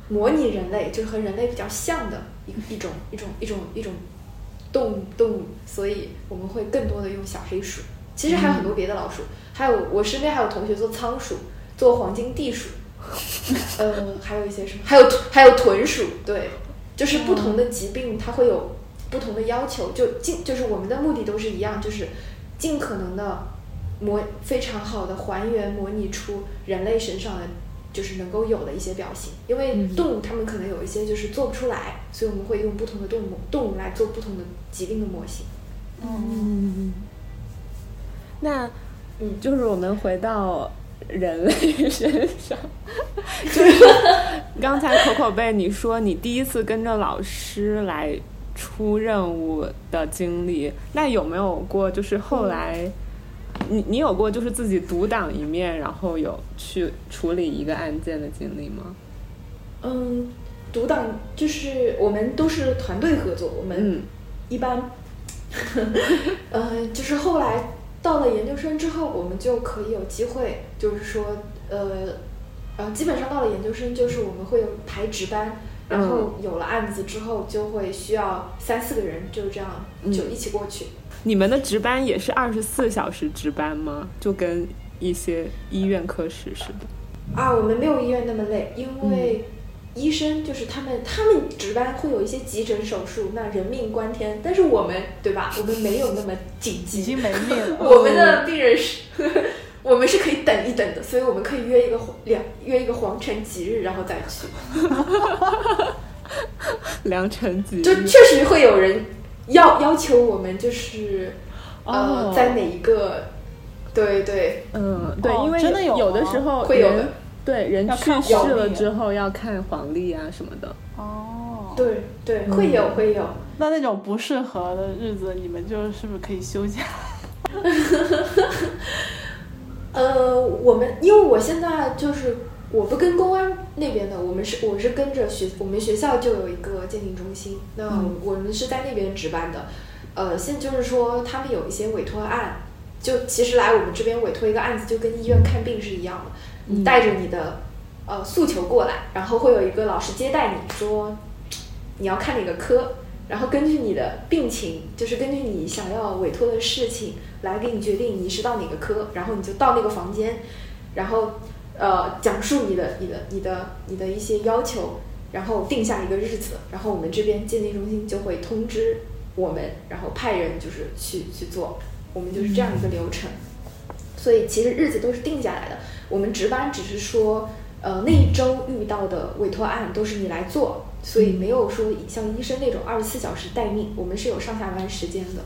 模拟人类，就是和人类比较像的一一种一种一种一种动物动物，所以我们会更多的用小黑鼠。其实还有很多别的老鼠。还有，我身边还有同学做仓鼠，做黄金地鼠，呃，还有一些什么，还有还有豚鼠，对，就是不同的疾病，它会有不同的要求，就尽就是我们的目的都是一样，就是尽可能的模非常好的还原模拟出人类身上的就是能够有的一些表情，因为动物它们可能有一些就是做不出来，所以我们会用不同的动物动物来做不同的疾病的模型。嗯，那。嗯，就是我们回到人类身上，就是刚才口口贝你说你第一次跟着老师来出任务的经历，那有没有过就是后来你你有过就是自己独当一面，然后有去处理一个案件的经历吗？嗯，独当就是我们都是团队合作，我们一般，嗯，就是后来。到了研究生之后，我们就可以有机会，就是说，呃，然后基本上到了研究生，就是我们会有排值班，然后有了案子之后，就会需要三四个人，就这样就一起过去。你们的值班也是二十四小时值班吗？就跟一些医院科室似的？啊，我们没有医院那么累，因为医生就是他们，他们值班会有一些急诊手术，那人命关天。但是我们，对吧？我们没有那么紧已急，经没命了。我们的病人是，我们是可以等一等的，所以我们可以约一个两约一个皇城吉日，然后再去。良辰吉日，就确实会有人要要求我们，就是呃，哦在哪一个，对对，嗯，对，哦因为真的有有的时候会有的人对人去世了之后要看黄历啊什么的。哦，对对，会有会有。那那种不适合的日子，你们就是不是可以休假？呃，我们因为我现在就是我不跟公安那边的，我们是我是跟着学我们学校就有一个鉴定中心，那我们是在那边值班的。呃，现在就是说他们有一些委托案，就其实来我们这边委托一个案子，就跟医院看病是一样的，带着你的呃诉求过来，然后会有一个老师接待你说你要看哪个科，然后根据你的病情，就是根据你想要委托的事情来给你决定你是到哪个科，然后你就到那个房间，然后呃讲述你的、你的、你的、你的一些要求，然后定下一个日子，然后我们这边鉴定中心就会通知我们，然后派人就是去去做，我们就是这样一个流程。所以其实日子都是定下来的，我们值班只是说，呃，那一周遇到的委托案都是你来做，所以没有说像医生那种二十四小时待命，我们是有上下班时间的，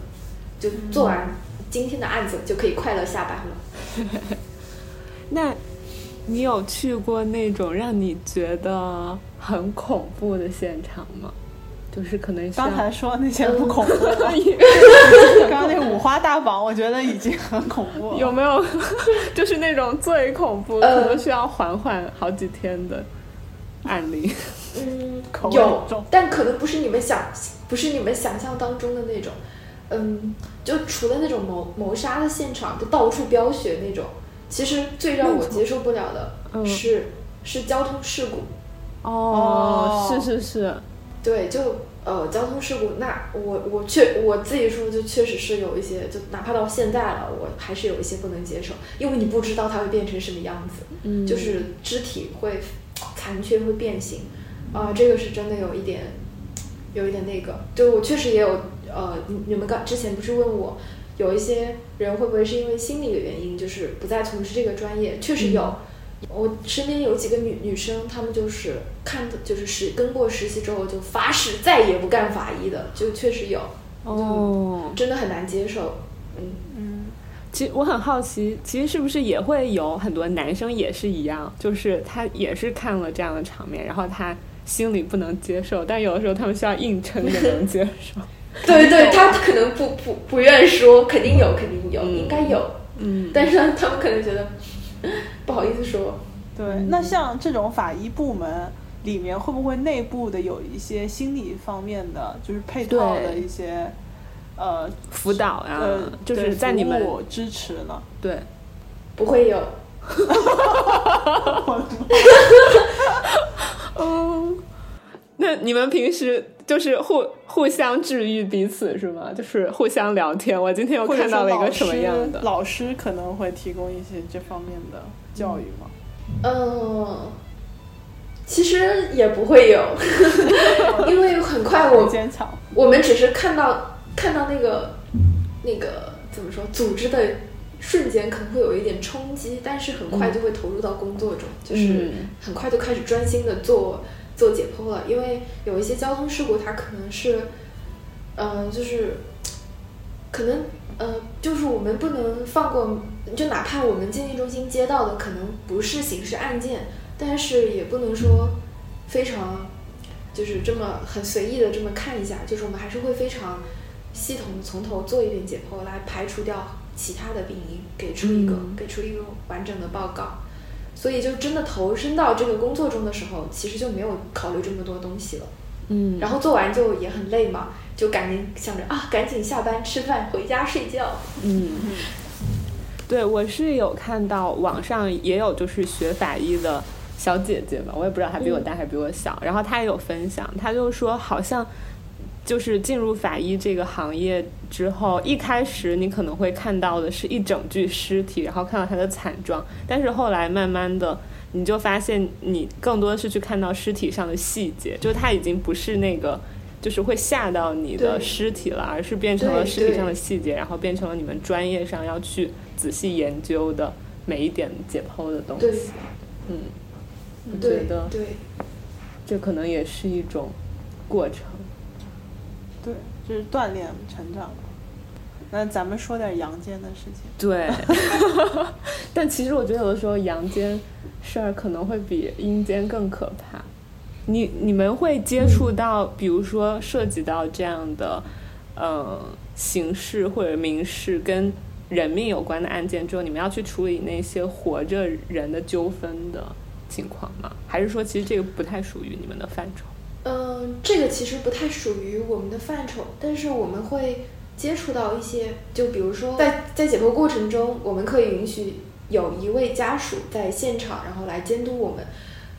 就做完今天的案子就可以快乐下班了。那你有去过那种让你觉得很恐怖的现场吗？就是可能刚才说那些不恐怖了，刚刚那五花大绑，我觉得已经很恐怖了。有没有 就是那种最恐怖，呃可能需要缓缓好几天的案例？嗯有，但可能不是你们想，不是你们想象当中的那种。嗯，就除了那种谋谋杀的现场，就到处飙血那种，其实最让我接受不了的嗯是、是交通事故。哦，哦是是是，对，就呃交通事故，那我我确我自己说，就确实是有一些，就哪怕到现在了，我还是有一些不能接受，因为你不知道它会变成什么样子，嗯，就是肢体会残缺会变形，啊、这个是真的有一点，有一点那个，就我确实也有，呃，你你们刚之前不是问我，有一些人会不会是因为心理的原因，就是不再从事这个专业，确实有。我身边有几个女女生，她们就是看的，就是实跟过实习之后就发誓再也不干法医的，就确实有，哦，真的很难接受。嗯，嗯，其实我很好奇，其实是不是也会有很多男生也是一样，就是他也是看了这样的场面，然后他心里不能接受，但有的时候他们需要硬撑着能接受。对 对，他可能不不不愿说，肯定有，肯定有，嗯应该有，嗯，但是，他们可能觉得 不好意思说。对。那像这种法医部门里面，会不会内部的有一些心理方面的，就是配套的一些呃辅导呀、呃，就是在你们支持呢？对，不会有，嗯，那你们平时就是互互相治愈彼此是吗？就是互相聊天。我今天又看到了一个什么样的？师老师可能会提供一些这方面的教育吗？嗯，其实也不会有，因为很快我很坚强。我们只是看到看到那个那个怎么说组织的瞬间可能会有一点冲击，但是很快就会投入到工作中，就是嗯很快就开始专心的做做解剖了。因为有一些交通事故，它可能是，嗯、就是可能呃，就是我们不能放过，就哪怕我们鉴定中心接到的可能不是刑事案件，但是也不能说非常就是这么很随意的这么看一下，就是我们还是会非常系统的从头做一遍解剖，来排除掉其他的病因，给出一个、嗯给出一个完整的报告。所以就真的投身到这个工作中的时候，其实就没有考虑这么多东西了。嗯，然后做完就也很累嘛，就赶紧想着啊，赶紧下班吃饭回家睡觉。嗯，对我是有看到网上也有就是学法医的小姐姐吧，我也不知道她比我大还比我小，然后她也有分享，她就说好像就是进入法医这个行业之后，一开始你可能会看到的是一整具尸体，然后看到它的惨状，但是后来慢慢的，你就发现你更多的是去看到尸体上的细节，就它已经不是那个就是会吓到你的尸体了，而是变成了尸体上的细节，然后变成了你们专业上要去仔细研究的每一点解剖的东西。嗯，我觉得对，这可能也是一种过程。对，就是锻炼成长。那咱们说点阳间的事情。对 但其实我觉得有的时候阳间事儿可能会比阴间更可怕。你你们会接触到，比如说涉及到这样的，呃，刑事或者民事跟人命有关的案件之后，你们要去处理那些活着人的纠纷的情况吗？还是说其实这个不太属于你们的范畴？嗯，这个其实不太属于我们的范畴，但是我们会接触到一些，就比如说在在解剖过程中，我们可以允许有一位家属在现场，然后来监督我们，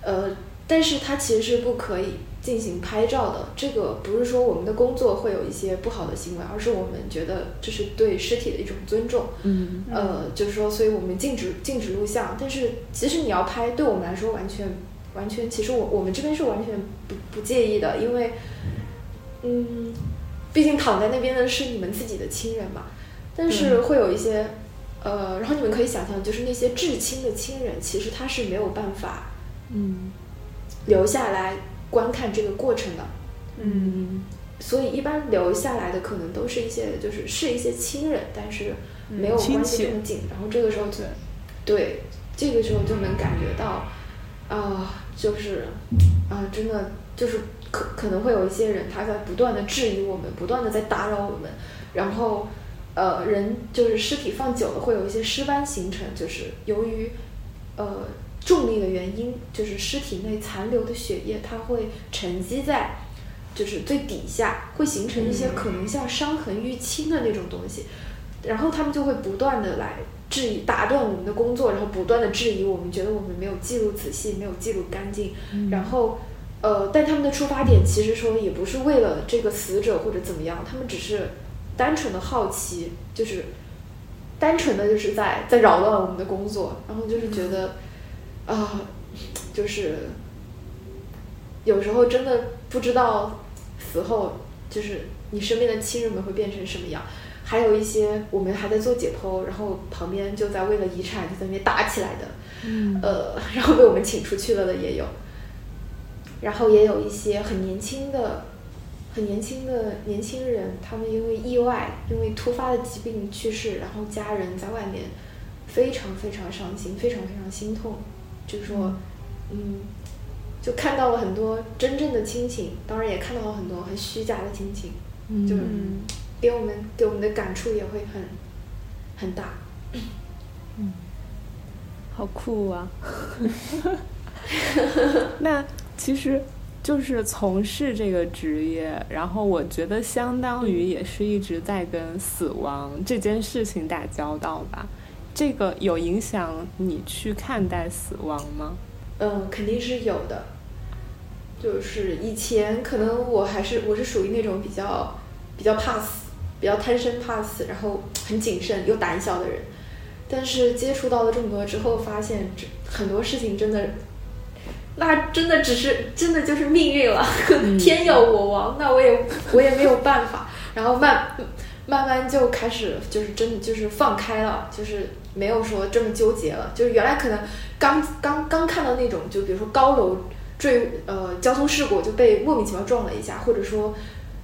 呃，但是他其实是不可以进行拍照的。这个不是说我们的工作会有一些不好的行为，而是我们觉得这是对尸体的一种尊重。嗯呃，就是说，所以我们禁止禁止录像，但是其实你要拍，对我们来说完全完全，其实我我们这边是完全不不介意的，因为，嗯，毕竟躺在那边的是你们自己的亲人嘛，但是会有一些，呃，然后你们可以想象，就是那些至亲的亲人，其实他是没有办法嗯。留下来观看这个过程的，嗯。所以一般留下来的可能都是一些就是是一些亲人，但是没有关系这么紧，然后这个时候就对。对，这个时候就能感觉到，啊、就是啊、真的就是可可能会有一些人他在不断的质疑我们，不断的在打扰我们，然后呃人就是尸体放久了会有一些尸斑形成，就是由于呃重力的原因，就是尸体内残留的血液它会沉积在就是最底下，会形成一些可能像伤痕淤青的那种东西，然后他们就会不断的来质疑、打断我们的工作，然后不断的质疑我们，觉得我们没有记录仔细，没有记录干净，然后。呃，但他们的出发点其实说也不是为了这个死者或者怎么样，他们只是单纯的好奇，就是单纯的就是在在扰乱我们的工作，然后就是觉得啊、就是有时候真的不知道死后就是你身边的亲人们会变成什么样。还有一些我们还在做解剖，然后旁边就在为了遗产就在那边打起来的，嗯。呃，然后被我们请出去了的也有，然后也有一些很年轻的、很年轻的年轻人，他们因为意外、因为突发的疾病去世，然后家人在外面非常非常伤心，非常非常心痛，就是说，嗯，就看到了很多真正的亲情，当然也看到了很多很虚假的亲情，就嗯给我们给我们的感触也会很很大。嗯好酷啊！那其实就是从事这个职业，然后我觉得相当于也是一直在跟死亡这件事情打交道吧。这个有影响你去看待死亡吗？嗯，肯定是有的。就是以前可能我还是我是属于那种比较比较怕死、比较贪生怕死，然后很谨慎又胆小的人。但是接触到了这么多之后，发现这很多事情真的，那真的只是真的就是命运了，天要我亡，那我也我也没有办法。然后慢慢慢就开始就是真的就是放开了，就是没有说这么纠结了。就是原来可能刚刚刚看到那种，就比如说高楼坠呃交通事故就被莫名其妙撞了一下，或者说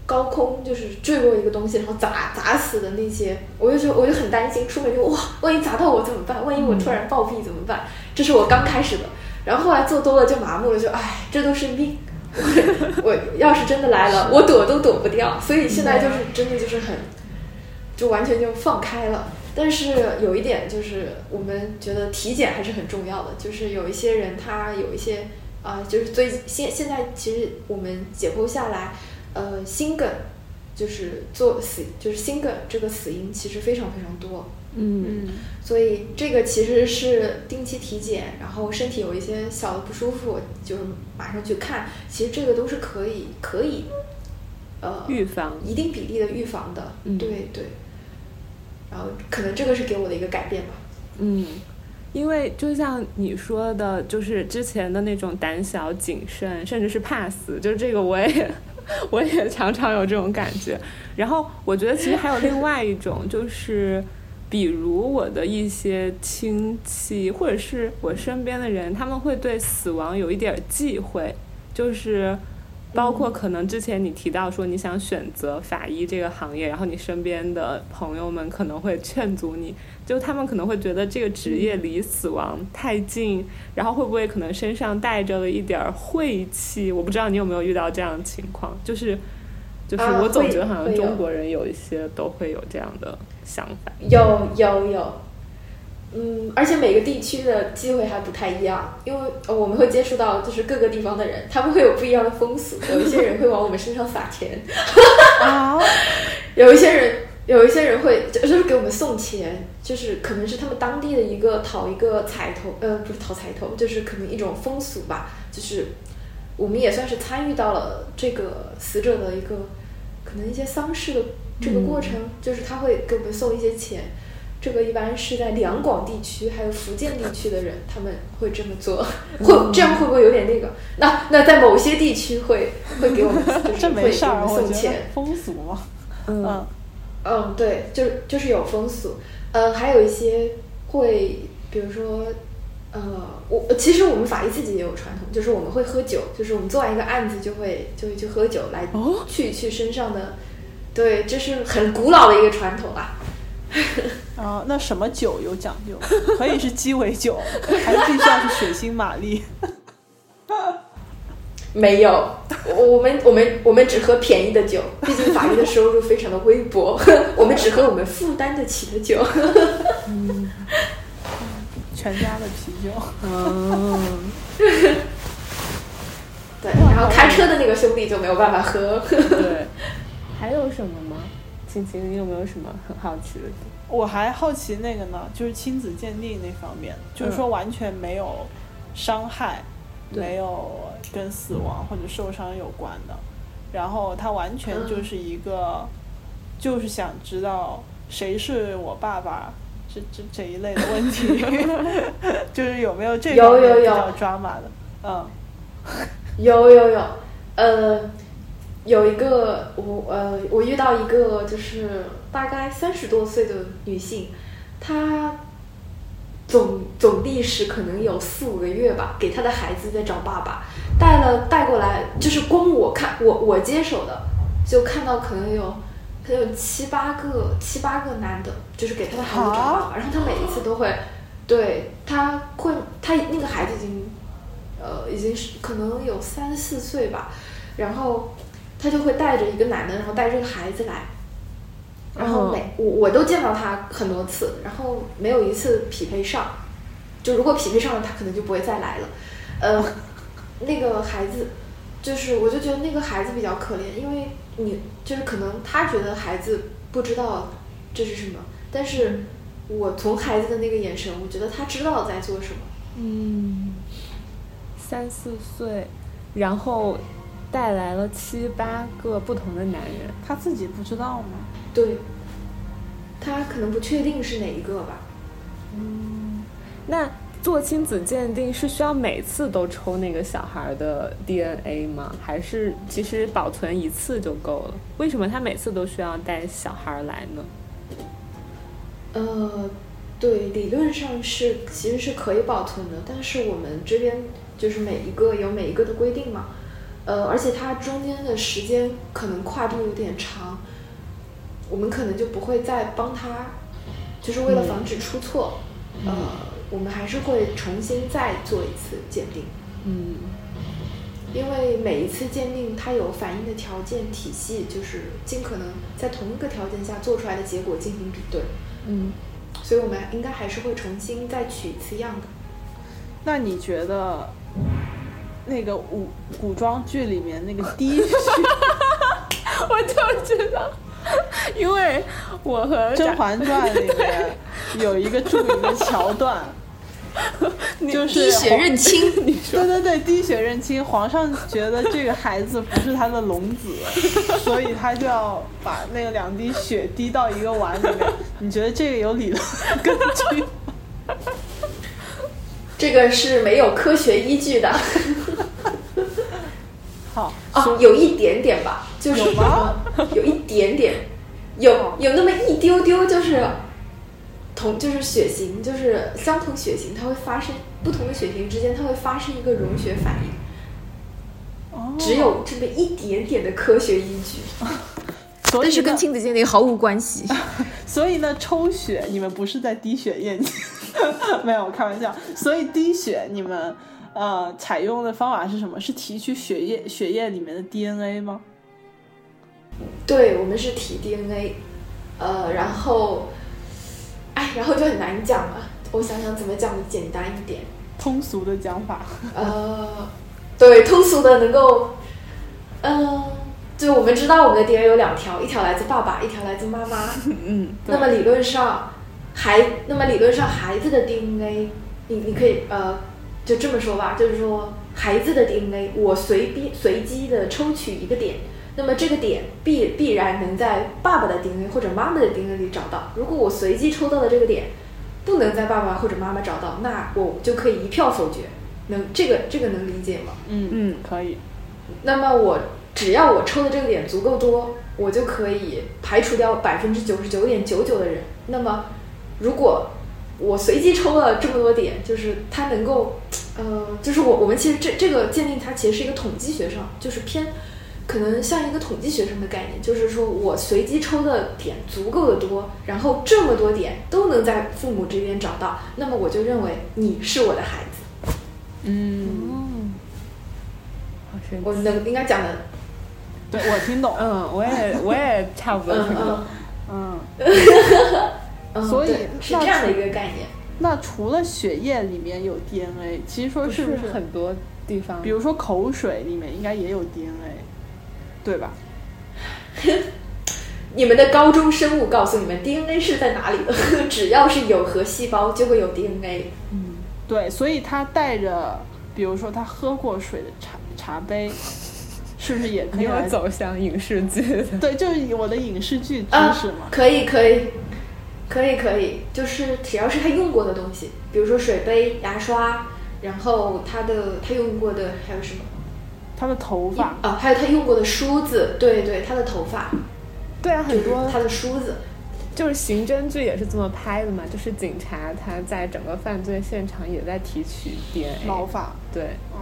高空就是坠落一个东西，然后砸砸死的那些，我就说我就很担心，出门就哇，万一砸到我怎么办？万一我突然暴毙怎么办？这是我刚开始的，然后后来做多了就麻木了，就唉，这都是命。我 我要是真的来了，我躲都躲不掉，所以现在就是真的就是很，就完全就放开了。但是有一点就是，我们觉得体检还是很重要的。就是有一些人他有一些啊、就是最现现在其实我们解剖下来，呃，心梗就是做死就是心梗这个死因其实非常非常多。嗯嗯所以这个其实是定期体检，然后身体有一些小的不舒服，就是马上去看。其实这个都是可以可以呃预防一定比例的预防的，嗯对对。然后可能这个是给我的一个改变吧。嗯，因为就像你说的，就是之前的那种胆小、谨慎，甚至是怕死，就是这个我也 我也常常有这种感觉。然后我觉得其实还有另外一种，就是比如我的一些亲戚或者是我身边的人，他们会对死亡有一点忌讳，就是。包括可能之前你提到说你想选择法医这个行业，然后你身边的朋友们可能会劝阻你，就他们可能会觉得这个职业离死亡太近，然后会不会可能身上带着了一点儿晦气？我不知道你有没有遇到这样的情况，就是就是啊我总觉得好像中国人有一些都会有这样的想法。有有有，嗯，而且每个地区的机会还不太一样，因为呃我们会接触到就是各个地方的人，他们会有不一样的风俗，有一些人会往我们身上撒钱，啊，有一些人有一些人会就是给我们送钱，就是可能是他们当地的一个讨一个彩头，呃，不是讨彩头，就是可能一种风俗吧，就是我们也算是参与到了这个死者的一个可能一些丧事的这个过程，就是他会给我们送一些钱。这个一般是在两广地区还有福建地区的人，他们会这么做，会这样会不会有点那个？那那在某些地区会会给我们就是 这会给没事儿，我们我觉得送钱，风俗嘛。嗯嗯，嗯，对，就就是有风俗，呃，还有一些会，比如说，呃，我其实我们法医自己也有传统，就是我们会喝酒，就是我们做完一个案子就会就会去喝酒来哦去一去身上的，对，这是很古老的一个传统啊。啊，那什么酒有讲究？可以是鸡尾酒，还是必须要是血腥玛丽？没有，我我们我们我们只喝便宜的酒，毕竟法律的收入非常的微薄，我们只喝我们负担得起的酒。全家的啤酒。嗯，对，然后开车的那个兄弟就没有办法喝。对。还有什么吗？晴晴，你有没有什么很好奇的？我还好奇那个呢，就是亲子鉴定那方面，就是说完全没有伤害，对没有跟死亡或者受伤有关的，然后他完全就是一个，就是想知道谁是我爸爸。这这这一类的问题，就是有没有这种比较抓马的？嗯，有有有，呃，有一个我呃，我遇到一个就是大概三十多岁的女性，她总总历时可能有四五个月吧，给他的孩子在找爸爸，带了带过来，就是光我看我我接手的，就看到可能有。可能有七八个七八个男的，就是给他的孩子找爸爸，然后他每一次都会，对他会他那个孩子已经呃，已经是可能有三四岁吧，然后他就会带着一个男的，然后带着个孩子来，然后每、我我都见到他很多次，然后没有一次匹配上，就如果匹配上了，他可能就不会再来了。呃，那个孩子，就是我就觉得那个孩子比较可怜，因为你就是可能他觉得孩子不知道这是什么，但是我从孩子的那个眼神，我觉得他知道在做什么。嗯，三四岁，然后带来了七八个不同的男人。他自己不知道吗？对，他可能不确定是哪一个吧。嗯那做亲子鉴定是需要每次都抽那个小孩的 DNA 吗？还是其实保存一次就够了？为什么他每次都需要带小孩来呢？呃，对，理论上是其实是可以保存的，但是我们这边就是每一个有每一个的规定嘛，呃，而且它中间的时间可能跨度有点长，我们可能就不会再帮他，就是为了防止出错，呃，我们还是会重新再做一次鉴定。嗯因为每一次鉴定它有反应的条件体系，就是尽可能在同一个条件下做出来的结果进行比对，嗯，所以我们应该还是会重新再取一次样的。那你觉得那个古古装剧里面那个滴血我就知道，因为我和《甄嬛传》里面有一个著名的桥段，就是滴血认亲，你说对对对，滴血认亲。皇上觉得这个孩子不是他的龙子，所以他就要把那个两滴血滴到一个碗里面。你觉得这个有理论根据？这个是没有科学依据的。好，啊，有一点点吧，就是有吗？有一点点，有有那么一丢丢，就是同就是血型，就是相同血型，它会发生不同的血型之间，它会发生一个溶血反应。哦只有这么一点点的科学依据，所以但是跟亲子鉴定毫无关系。所以呢，抽血你们不是在滴血验亲，没有开玩笑。所以滴血你们呃采用的方法是什么？是提取血液血液里面的 DNA 吗？对我们是提 DNA，呃，然后，哎，然后就很难讲了。我想想怎么讲的简单一点。通俗的讲法，呃，对，通俗的能够，嗯、就我们知道我们的 DNA 有两条，一条来自爸爸，一条来自妈妈。嗯，那么理论上，孩，那么理论上孩子的 DNA，你你可以呃，就这么说吧，就是说孩子的 DNA，我随便随机的抽取一个点，那么这个点必必然能在爸爸的 DNA 或者妈妈的 DNA 里找到。如果我随机抽到的这个点不能在爸爸或者妈妈找到，那我就可以一票否决。能这个这个能理解吗？嗯嗯可以。那么我只要我抽的这个点足够多，我就可以排除掉百分之九十九点九九的人。那么如果我随机抽了这么多点，就是它能够，呃，就是我我们其实这这个鉴定它其实是一个统计学上，就是偏可能像一个统计学生的概念，就是说我随机抽的点足够的多，然后这么多点都能在父母这边找到，那么我就认为你是我的孩子。嗯，好神奇我能应该讲的，对我听懂。嗯，我也我也差不多嗯听懂。嗯 所以是这样的一个概念。那除了血液里面有 DNA，其实说是不是很多地方，比如说口水里面应该也有 DNA，对吧？你们的高中生物告诉你们 DNA 是在哪里的，只要是有核细胞就会有 DNA。嗯对，所以他带着，比如说他喝过水的茶茶杯，是不是也可以？走向影视剧。对，就是我的影视剧知啊识嘛。可以可以，可以可以，就是只要是他用过的东西，比如说水杯、牙刷，然后他的他用过的还有什么？他的头发，啊，还有他用过的梳子，对对，他的头发，对啊，很多他的梳子。就是刑侦剧也是这么拍的嘛，就是警察他在整个犯罪现场也在提取 DNA。毛发，对，嗯，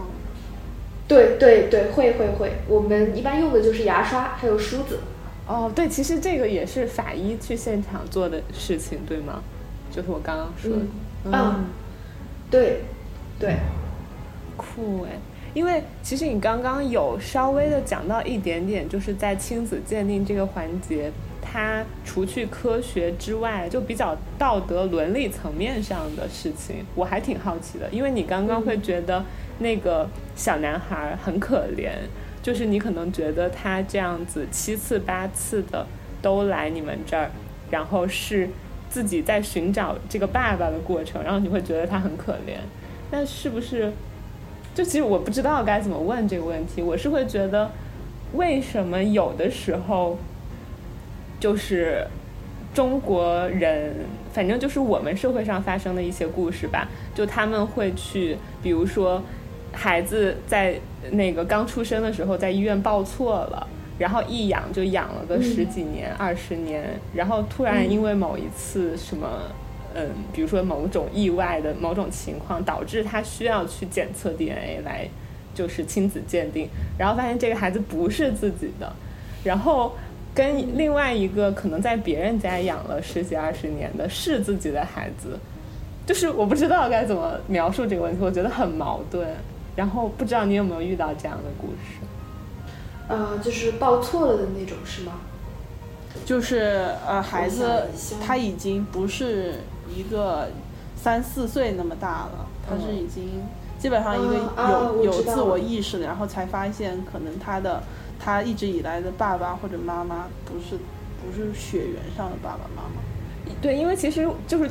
对对对，会会会，我们一般用的就是牙刷还有梳子。哦，对，其实这个也是法医去现场做的事情，对吗？就是我刚刚说的。嗯啊，对对，酷哎！因为其实你刚刚有稍微的讲到一点点，就是在亲子鉴定这个环节，它除去科学之外，就比较道德伦理层面上的事情，我还挺好奇的。因为你刚刚会觉得那个小男孩很可怜，就是你可能觉得他这样子七次八次的都来你们这儿，然后是自己在寻找这个爸爸的过程，然后你会觉得他很可怜。那是不是？就其实我不知道该怎么问这个问题，我是会觉得，为什么有的时候，就是中国人，反正就是我们社会上发生的一些故事吧，就他们会去，比如说，孩子在那个刚出生的时候在医院报错了。然后一养就养了个十几年、二十年，然后突然因为某一次什么，嗯，比如说某种意外的某种情况，导致他需要去检测 DNA 来就是亲子鉴定，然后发现这个孩子不是自己的，然后跟另外一个可能在别人家养了十几二十年的是自己的孩子，就是我不知道该怎么描述这个问题，我觉得很矛盾。然后不知道你有没有遇到这样的故事？呃，就是报错了的那种是吗？就是呃，孩子他已经不是一个三四岁那么大了，他是已经基本上一个有、有自我意识的，然后才发现可能他的他一直以来的爸爸或者妈妈不是不是血缘上的爸爸妈妈。对，因为其实就是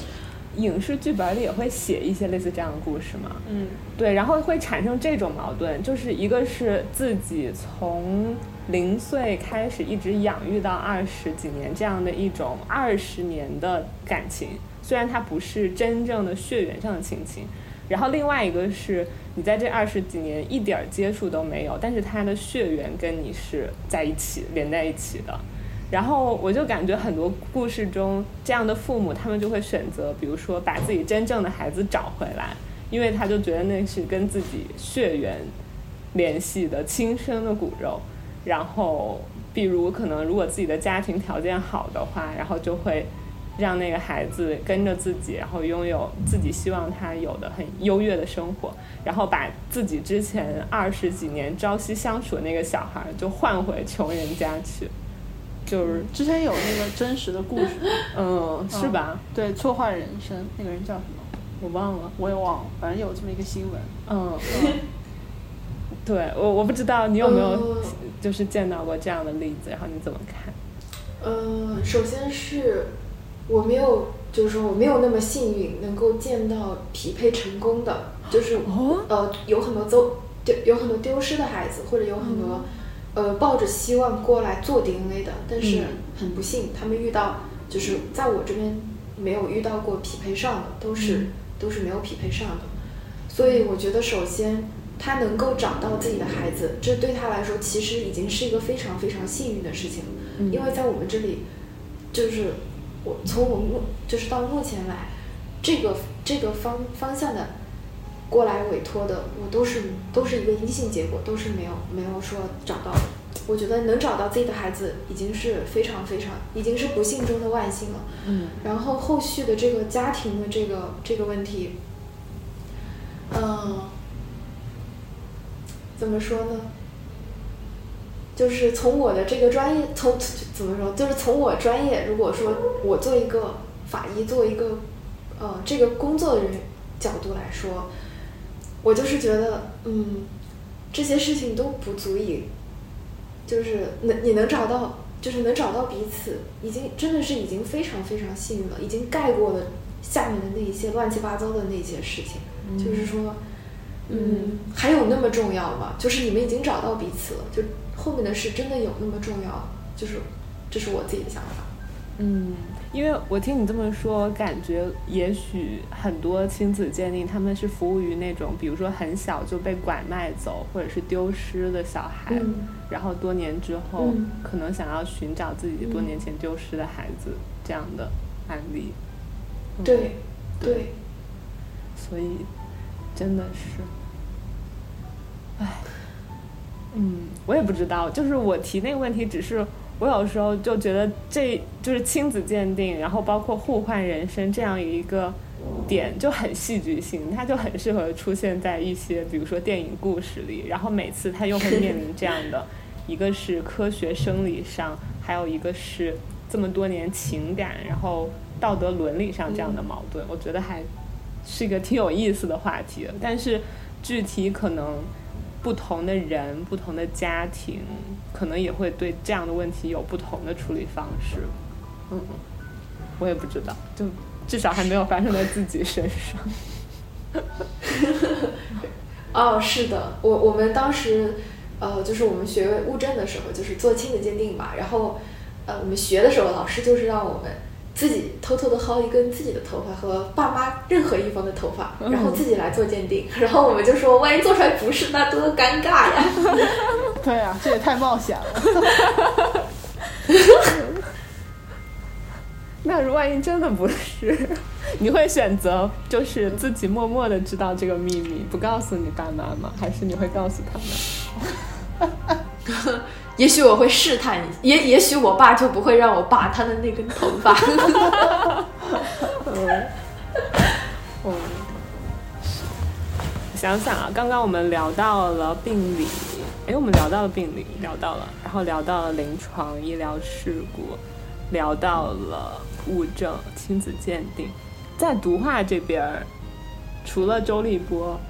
影视剧本里也会写一些类似这样的故事嘛。嗯对，然后会产生这种矛盾，就是一个是自己从零岁开始一直养育到二十几年这样的一种二十年的感情，虽然它不是真正的血缘上的亲情，然后另外一个是你在这二十几年一点儿接触都没有，但是他的血缘跟你是在一起连在一起的。然后我就感觉很多故事中这样的父母，他们就会选择，比如说把自己真正的孩子找回来，因为他就觉得那是跟自己血缘联系的亲生的骨肉。然后，比如可能如果自己的家庭条件好的话，然后就会让那个孩子跟着自己，然后拥有自己希望他有的很优越的生活，然后把自己之前二十几年朝夕相处的那个小孩就换回穷人家去，就是之前有那个真实的故事，嗯，是吧？对，错换人生那个人叫什么？我忘了，我也忘了，反正有这么一个新闻。嗯，对我我不知道你有没有呃就是见到过这样的例子，然后你怎么看？呃，首先是我没有，就是说我没有那么幸运能够见到匹配成功的，就是、哦呃有很多走丢有很多丢失的孩子，或者有很多、呃抱着希望过来做 DNA 的，但是嗯很不幸，他们遇到就是在我这边没有遇到过匹配上的，都是、嗯都是没有匹配上的，所以我觉得首先。他能够找到自己的孩子，这对他来说其实已经是一个非常非常幸运的事情。嗯因为在我们这里，就是我从我目就是到目前来，这个这个方方向的过来委托的，我都是都是一个阴性结果，都是没有没有说找到的。我觉得能找到自己的孩子已经是非常非常，已经是不幸中的万幸了。嗯然后后续的这个家庭的这个这个问题，嗯、怎么说呢？就是从我的这个专业，从怎么说，就是从我专业，如果说我做一个法医，做一个呃这个工作的人角度来说，我就是觉得，嗯，这些事情都不足以，就是能你能找到，就是能找到彼此，已经真的是已经非常非常幸运了，已经盖过了下面的那一些乱七八糟的那些事情，就是说。嗯，还有那么重要吗？就是你们已经找到彼此了，就后面的事真的有那么重要？就是，这是我自己的想法。嗯，因为我听你这么说，感觉也许很多亲子鉴定他们是服务于那种，比如说很小就被拐卖走或者是丢失的小孩，嗯。然后多年之后、嗯。可能想要寻找自己多年前丢失的孩子、这样的案例。嗯。对，对，所以真的是，唉，嗯，我也不知道，就是我提那个问题，只是我有时候就觉得这就是亲子鉴定，然后包括互换人生这样一个点就很戏剧性，它就很适合出现在一些比如说电影故事里，然后每次它又会面临这样的，一个是科学生理上，还有一个是这么多年情感，然后道德伦理上这样的矛盾，我觉得还是一个挺有意思的话题的，但是具体可能不同的人、不同的家庭，可能也会对这样的问题有不同的处理方式。嗯，我也不知道，就至少还没有发生在自己身上。哦，是的，我我们当时，呃，就是我们学物证的时候，就是做亲子鉴定嘛，然后，呃，我们学的时候，老师就是让我们自己偷偷的薅一根自己的头发和爸妈任何一方的头发，然后自己来做鉴定，然后我们就说，万一做出来不是，那多尴尬呀！对啊，这也太冒险了。那如万一真的不是，你会选择就是自己默默的知道这个秘密，不告诉你爸妈吗？还是你会告诉他们？也许我会试探你，也也许我爸就不会让我拔他的那根头发。嗯，嗯，想想啊，刚刚我们聊到了病理，哎，我们聊到了病理，聊到了，然后聊到了临床医疗事故，聊到了物证、亲子鉴定，在毒化这边，除了周立波，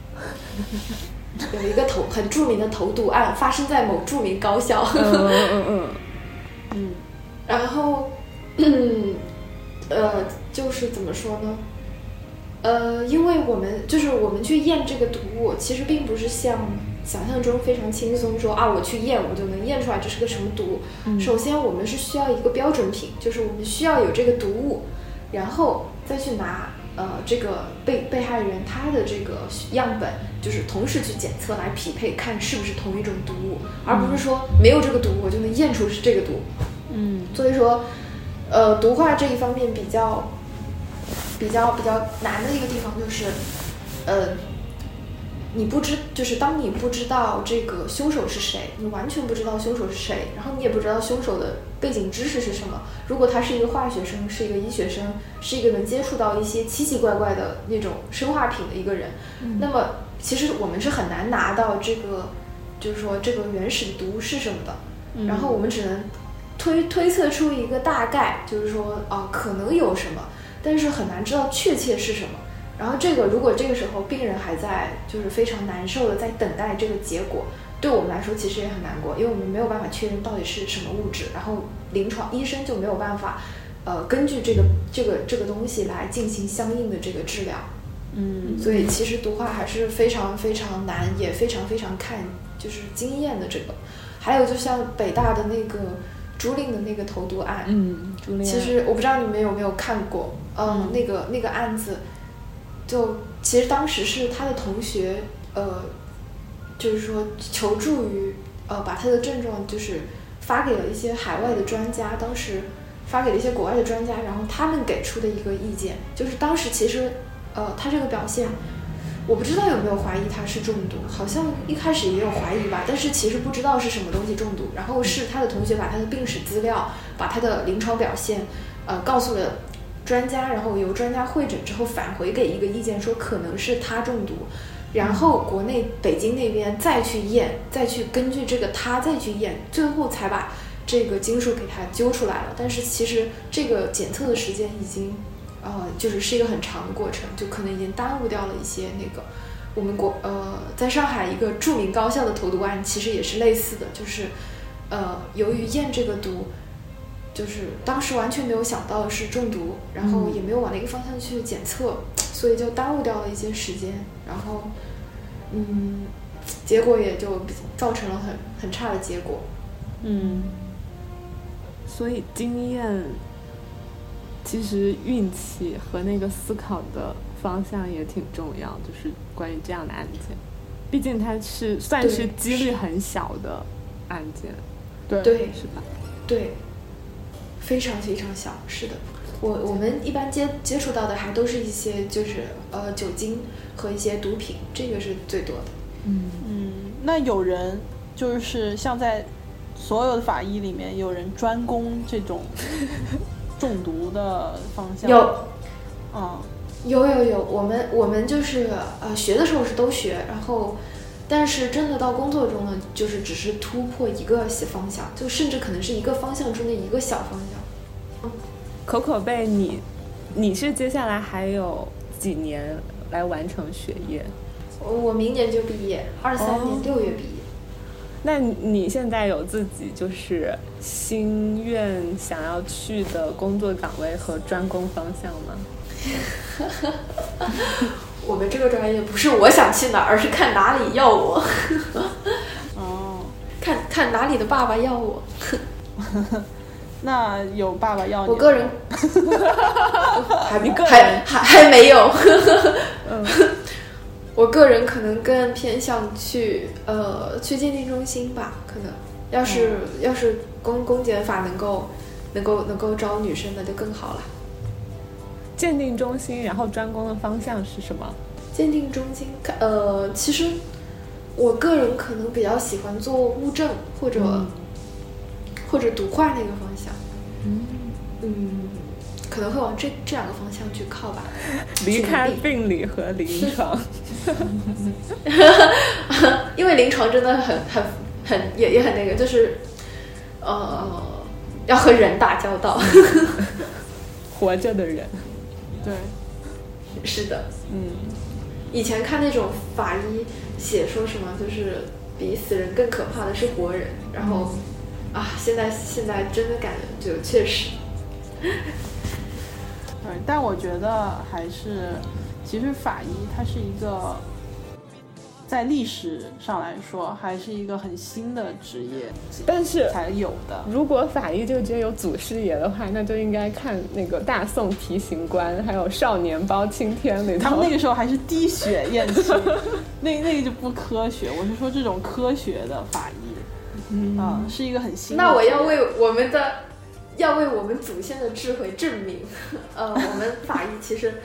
有一个投很著名的投毒案发生在某著名高校，嗯嗯嗯 然后，嗯，呃，就是怎么说呢？呃，因为我们就是我们去验这个毒物，其实并不是像想象中非常轻松说，啊，我去验我就能验出来这是个什么毒。首先，我们是需要一个标准品，就是我们需要有这个毒物，然后再去拿呃这个被被害人他的这个样本，就是同时去检测来匹配，看是不是同一种毒物，而不是说没有这个毒我就能验出是这个毒。嗯所以说，呃，毒化这一方面比较比较比较难的一个地方就是，呃，你不知就是当你不知道这个凶手是谁，你完全不知道凶手是谁，然后你也不知道凶手的背景知识是什么。如果他是一个化学生，是一个医学生，是一个能接触到一些奇奇怪怪的那种生化品的一个人，那么其实我们是很难拿到这个，就是说这个原始的毒是什么的。然后我们只能推推测出一个大概，就是说啊、可能有什么，但是很难知道确切是什么。然后这个如果这个时候病人还在就是非常难受的在等待这个结果，对我们来说其实也很难过，因为我们没有办法确认到底是什么物质，然后临床医生就没有办法呃根据这个这个这个东西来进行相应的这个治疗。嗯所以其实毒化还是非常非常难，也非常非常看就是经验的这个。还有就像北大的那个朱令的那个投毒案，嗯，朱令其实我不知道你们有没有看过，嗯，那个那个案子，就其实当时是他的同学，呃，就是说求助于，呃，把他的症状就是发给了一些海外的专家，当时发给了一些国外的专家，然后他们给出的一个意见，就是当时其实，呃，他这个表现。我不知道有没有怀疑他是中毒，好像一开始也有怀疑吧，但是其实不知道是什么东西中毒。然后是他的同学把他的病史资料、把他的临床表现，呃，告诉了专家，然后由专家会诊之后返回给一个意见，说可能是他中毒。然后国内北京那边再去验，再去根据这个他再去验，最后才把这个金属给他揪出来了。但是其实这个检测的时间已经。呃，就是是一个很长的过程，就可能已经耽误掉了一些那个我们国呃，在上海一个著名高校的投毒案，其实也是类似的，就是呃，由于验这个毒，就是当时完全没有想到是中毒，然后也没有往那个方向去检测，所以就耽误掉了一些时间，然后嗯，结果也就造成了很很差的结果。嗯所以经验其实运气和那个思考的方向也挺重要，就是关于这样的案件，毕竟它是算是几率很小的案件，对对是吧？对，非常非常小，是的。我我们一般接接触到的还都是一些就是呃酒精和一些毒品，这个是最多的。嗯，嗯，那有人就是像在所有的法医里面，有人专攻这种 中毒的方向，有嗯有有有，我们我们就是呃学的时候是都学，然后但是真的到工作中呢，就是只是突破一个小方向，就甚至可能是一个方向中的一个小方向。可可贝，你你是接下来还有几年来完成学业？我我明年就毕业，二三哦年六月毕业。那你你现在有自己就是心愿想要去的工作岗位和专攻方向吗？我们这个专业不是我想去哪儿，而是看哪里要我，哦，看看哪里的爸爸要我。那有爸爸要你，我个人。还还人。还还没有。嗯，我个人可能更偏向去呃去鉴定中心吧，可能。要是、要是公公检法能够能够能够招女生，那就更好了。鉴定中心，然后专攻的方向是什么？鉴定中心，呃，其实我个人可能比较喜欢做物证或者、嗯或者毒化那个方向，嗯，嗯，可能会往这这两个方向去靠吧。离开病理和临 床。因为临床真的很很很也也很那个，就是呃要和人打交道。活着的人，对，是的，嗯以前看那种法医写说什么，就是比死人更可怕的是活人，然后啊，现在现在真的感觉就确实，对，但我觉得还是，其实法医它是一个，在历史上来说还是一个很新的职业但是才有的。如果法医这个职业有祖师爷的话，那就应该看那个大宋提刑官，还有少年包青天里头。他们那个时候还是滴血验亲，那那个就不科学。我是说这种科学的法医，嗯。啊，是一个很新的。那我要为我们的，要为我们祖先的智慧证明，呃，我们法医其实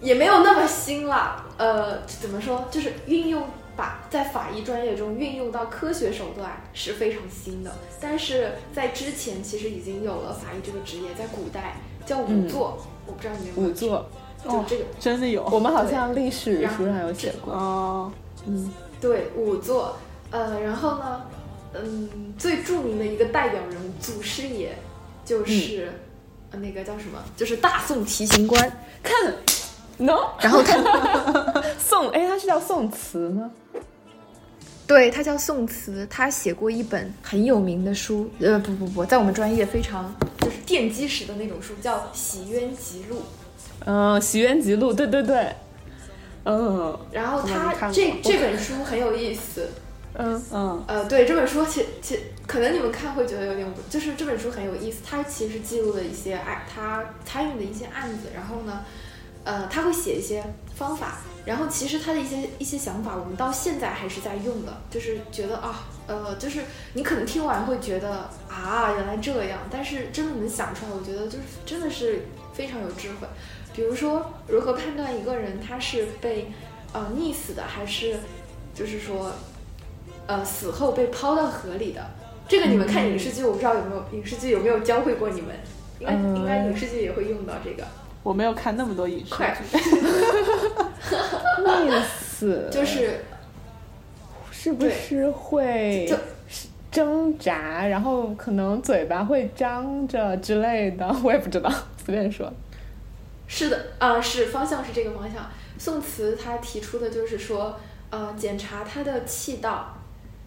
也没有那么新了。呃，怎么说，就是运用把在法医专业中运用到科学手段是非常新的，但是在之前其实已经有了法医这个职业，在古代叫仵作，我不知道你有没有仵作，就这个。真的有，我们好像历史书上有写过。哦，嗯，对，仵作，呃，然后呢，嗯，最著名的一个代表人物祖师爷就是、呃那个叫什么，就是大宋提刑官。看，no，然后他，宋，哎，他是叫宋慈吗？对他叫宋慈，他写过一本很有名的书，呃，不不不，在我们专业非常就是奠基史的那种书，叫《洗冤集录》。嗯，《洗冤集录》，对对对，嗯然后他这这本书很有意思，嗯。嗯。呃，对这本书其其可能你们看会觉得有点，就是这本书很有意思，它其实记录了一些案，他参与的一些案子，然后呢，呃，他会写一些方法，然后其实他的一些一些想法，我们到现在还是在用的，就是觉得啊，呃，就是你可能听完会觉得啊，原来这样，但是真的能想出来，我觉得就是真的是非常有智慧。比如说，如何判断一个人他是被呃溺死的，还是就是说呃死后被抛到河里的？这个你们看影视剧，我不知道有没有影视剧有没有教会过你们？应该、嗯应该影视剧也会用到这个，我没有看那么多影视快剧，溺死 就是是不是会就挣扎，然后可能嘴巴会张着之类的，我也不知道，随便说。是的，啊、是方向是这个方向。宋慈他提出的就是说，呃，检查他的气道，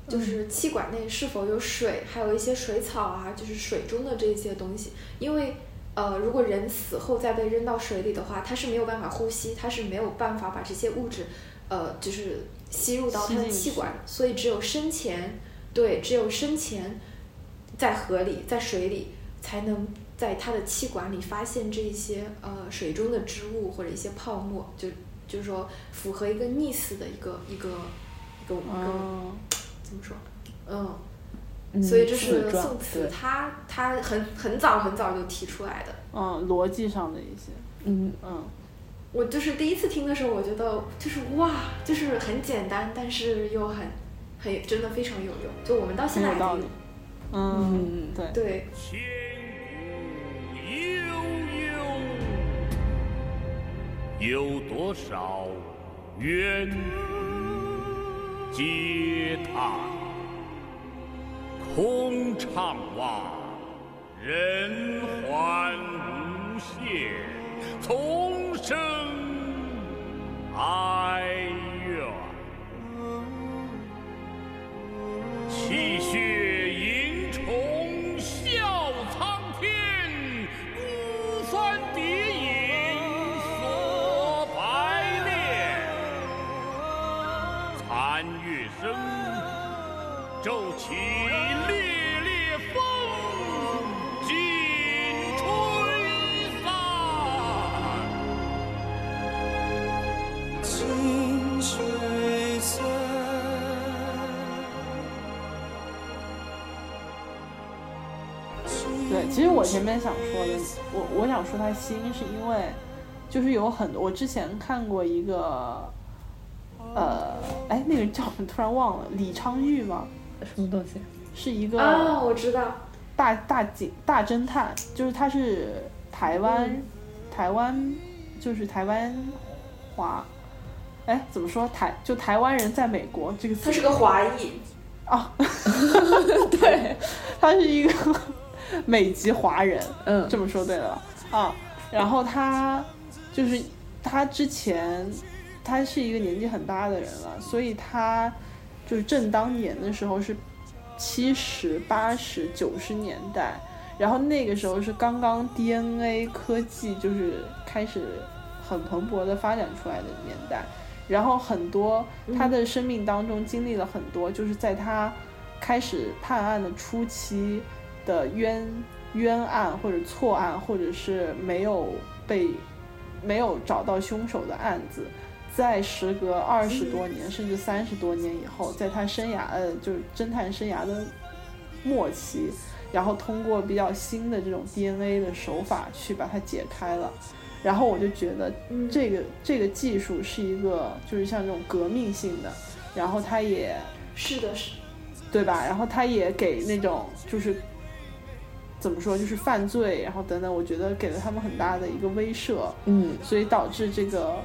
就是气管内是否有水，还有一些水草啊，就是水中的这些东西。因为，呃，如果人死后再被扔到水里的话，他是没有办法呼吸，他是没有办法把这些物质，呃，就是吸入到他的气管，所以只有生前，对，只有生前在河里，在水里才能在它的气管里发现这些呃水中的植物或者一些泡沫，就就是说符合一个溺死的一个一个一个一个、嗯，怎么说？嗯，嗯所以这是宋词他他很很早很早就提出来的。嗯，逻辑上的一些，嗯嗯，我就是第一次听的时候，我觉得就是哇，就是很简单，但是又很很真的非常有用。就我们到现在还在用很有。嗯，嗯对，对，千古悠悠，有多少冤魂嗟叹？空怅望，人寰无限，丛生哀怨。泣血实我前面想说的，我我想说他新，是因为就是有很多，我之前看过一个，呃，哎，那个叫什么？突然忘了，李昌钰吗？什么东西？是一个啊，我知道，大大警大侦探，就是他是台湾，台湾就是台湾华，哎，怎么说？台就台湾人在美国这个词他是个华裔，啊，对，他是一个 美籍华人，嗯这么说对了啊。然后他就是他之前他是一个年纪很大的人了，所以他就是正当年的时候是七十八十九十年代，然后那个时候是刚刚 DNA 科技就是开始很蓬勃的发展出来的年代。然后很多他的生命当中经历了很多，就是在他开始判案的初期的冤冤案或者错案，或者是没有被没有找到凶手的案子，在时隔二十多年甚至三十多年以后，在他生涯呃就是侦探生涯的末期，然后通过比较新的这种 DNA 的手法去把它解开了。然后我就觉得嗯这个这个技术是一个就是像这种革命性的，然后它也是的，是对吧？然后它也给那种就是怎么说，就是犯罪，然后等等，我觉得给了他们很大的一个威慑，嗯所以导致这个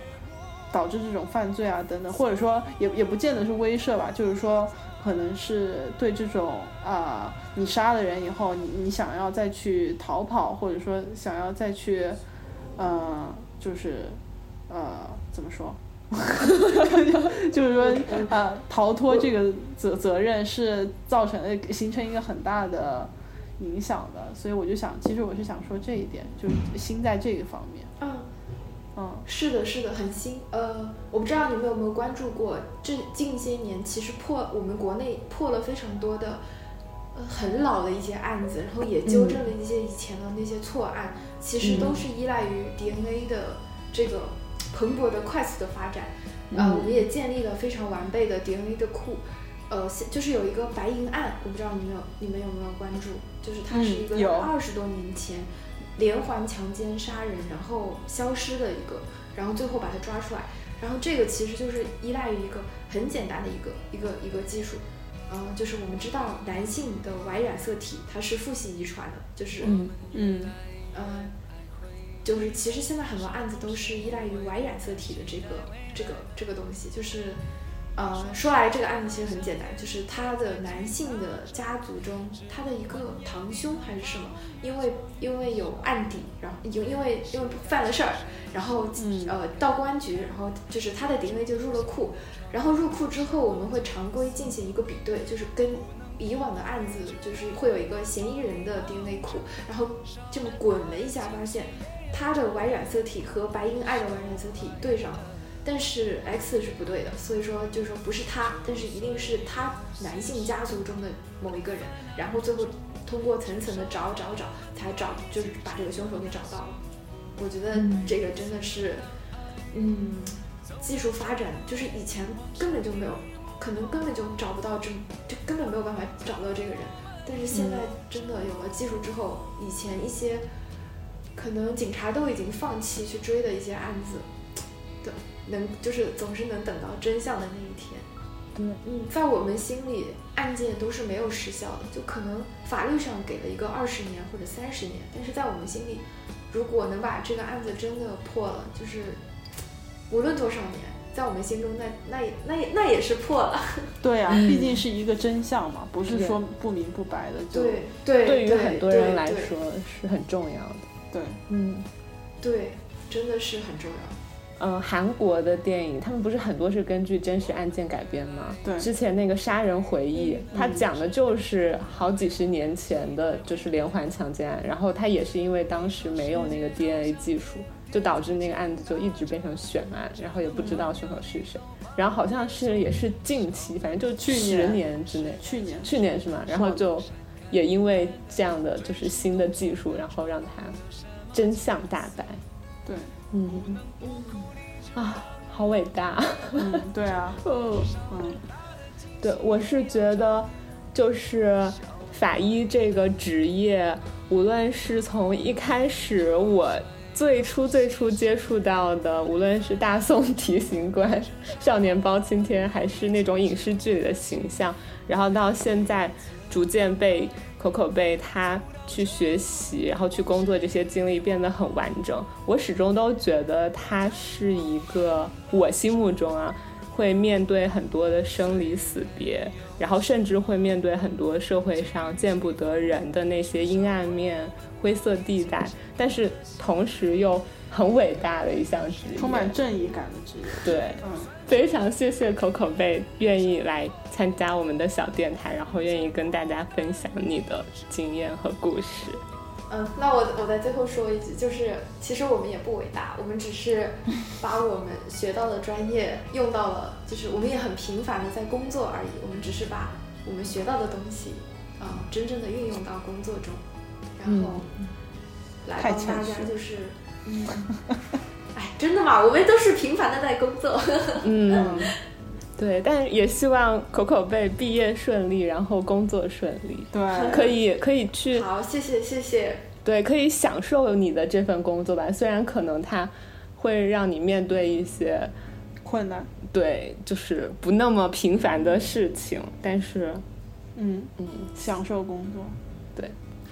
导致这种犯罪啊等等，或者说也也不见得是威慑吧，就是说可能是对这种啊、你杀了人以后，你你想要再去逃跑，或者说想要再去呃，就是呃怎么说？就是说，呃，逃脱这个责责任是造成呃形成一个很大的影响的，所以我就想，其实我是想说这一点，就是心在这个方面，嗯。嗯是的，是的，很新。呃，我不知道你们有没有关注过，这近些年其实破我们国内破了非常多的，呃，很老的一些案子，然后也纠正了一些以前的那些错案，其实都是依赖于 DNA 的这个蓬勃的、快速的发展。呃，我们也建立了非常完备的 DNA 的库。呃，就是有一个白银案，我不知道你们有你们有没有关注，就是它是一个二十多年前连环强奸杀人，然后消失的一个，然后最后把他抓出来。然后这个其实就是依赖于一个很简单的一个一个一个技术，嗯、就是我们知道男性的 Y 染色体它是父系遗传的，就是嗯嗯呃，就是其实现在很多案子都是依赖于 Y 染色体的这个这个这个东西，就是呃说来这个案子其实很简单，就是他的男性的家族中，他的一个堂兄还是什么，因为因为有案底，然后有因为因为犯了事儿，然后、嗯。呃到公安局，然后就是他的 DNA 就入了库，然后入库之后，我们会常规进行一个比对，就是跟以往的案子就是会有一个嫌疑人的 DNA 库，然后这么滚了一下，发现他的 Y 染色体和白银爱的 Y 染色体对上了，但是 X 是不对的，所以说就是说不是他，但是一定是他男性家族中的某一个人，然后最后通过层层的找找找，才找就是把这个凶手给找到了。我觉得这个真的是，嗯，技术发展就是以前根本就没有，可能根本就找不到这，就根本没有办法找到这个人。但是现在真的有了技术之后，以前一些可能警察都已经放弃去追的一些案子，对，能就是总是能等到真相的那一天。对，嗯，在我们心里，案件都是没有时效的，就可能法律上给了一个二十年或者三十年，但是在我们心里，如果能把这个案子真的破了，就是无论多少年，在我们心中那那也那也那也是破了。对呀、嗯毕竟是一个真相嘛，不是说不明不白的就对对，对于很多人对对来说是很重要的。对嗯对，真的是很重要。嗯，韩国的电影他们不是很多是根据真实案件改编吗？对之前那个《杀人回忆》，它讲的就是好几十年前的，就是连环强奸案。然后它也是因为当时没有那个 DNA 技术，就导致那个案子就一直变成悬案，然后也不知道凶手是谁。然后好像是也是近期，反正就去十年年之内，去年去年是吗？然后就也因为这样的就是新的技术，然后让它真相大白。对，嗯啊，好伟大。嗯，对啊，嗯，嗯对，我是觉得就是法医这个职业，无论是从一开始我。最初最初接触到的，无论是大宋提刑官、少年包青天，还是那种影视剧里的形象，然后到现在逐渐被口口被他去学习，然后去工作这些经历变得很完整。我始终都觉得他是一个我心目中啊，会面对很多的生离死别，然后甚至会面对很多社会上见不得人的那些阴暗面、灰色地带，但是同时又很伟大的一项职业，充满正义感的职业，对。嗯，非常谢谢口口贝愿意来参加我们的小电台，然后愿意跟大家分享你的经验和故事。嗯，那我我在最后说一句，就是其实我们也不伟大，我们只是 把我们学到的专业用到了，就是我们也很平凡的在工作而已，我们只是把我们学到的东西，嗯、真正的运用到工作中，然后来帮大家就是，嗯，哎，真的吗？我们都是平凡的在工作。嗯，对，但也希望口口贝毕业顺利，然后工作顺利，对，可以可以去好，谢谢谢谢。对，可以享受你的这份工作吧。虽然可能它会让你面对一些困难。对，就是不那么平凡的事情，但是嗯，嗯，享受工作。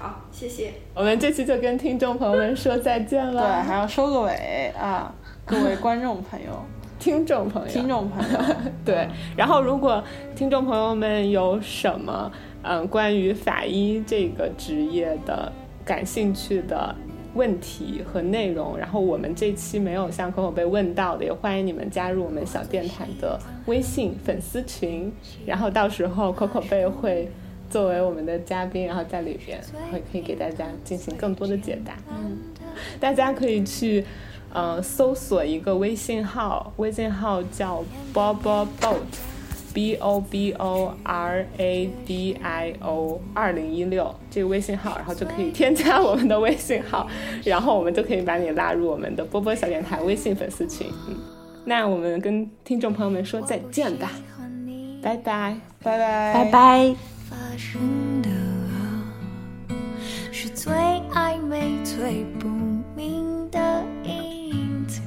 好，谢谢。我们这期就跟听众朋友们说再见了对，还要收个尾啊，各位观众朋友、听众朋友，听众朋友，对，然后如果听众朋友们有什么嗯关于法医这个职业的感兴趣的问题和内容，然后我们这期没有向口口被问到的，也欢迎你们加入我们小电台的微信粉丝群，然后到时候可口贝会。作为我们的嘉宾，然后在里边会可以给大家进行更多的解答。嗯，大家可以去呃搜索一个微信号，微信号叫 Bobo Boat，B O B O R A D I O 二零一六这个微信号，然后就可以添加我们的微信号，然后我们就可以把你拉入我们的波波小电台微信粉丝群。嗯，那我们跟听众朋友们说再见吧，拜拜。拜拜，拜。拜。发生的是最暧昧、最不明的隐藏。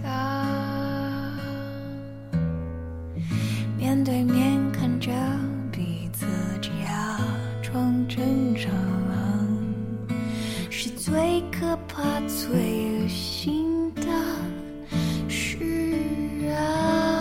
面对面看着彼此，假装正常，是最可怕、最恶心的事啊！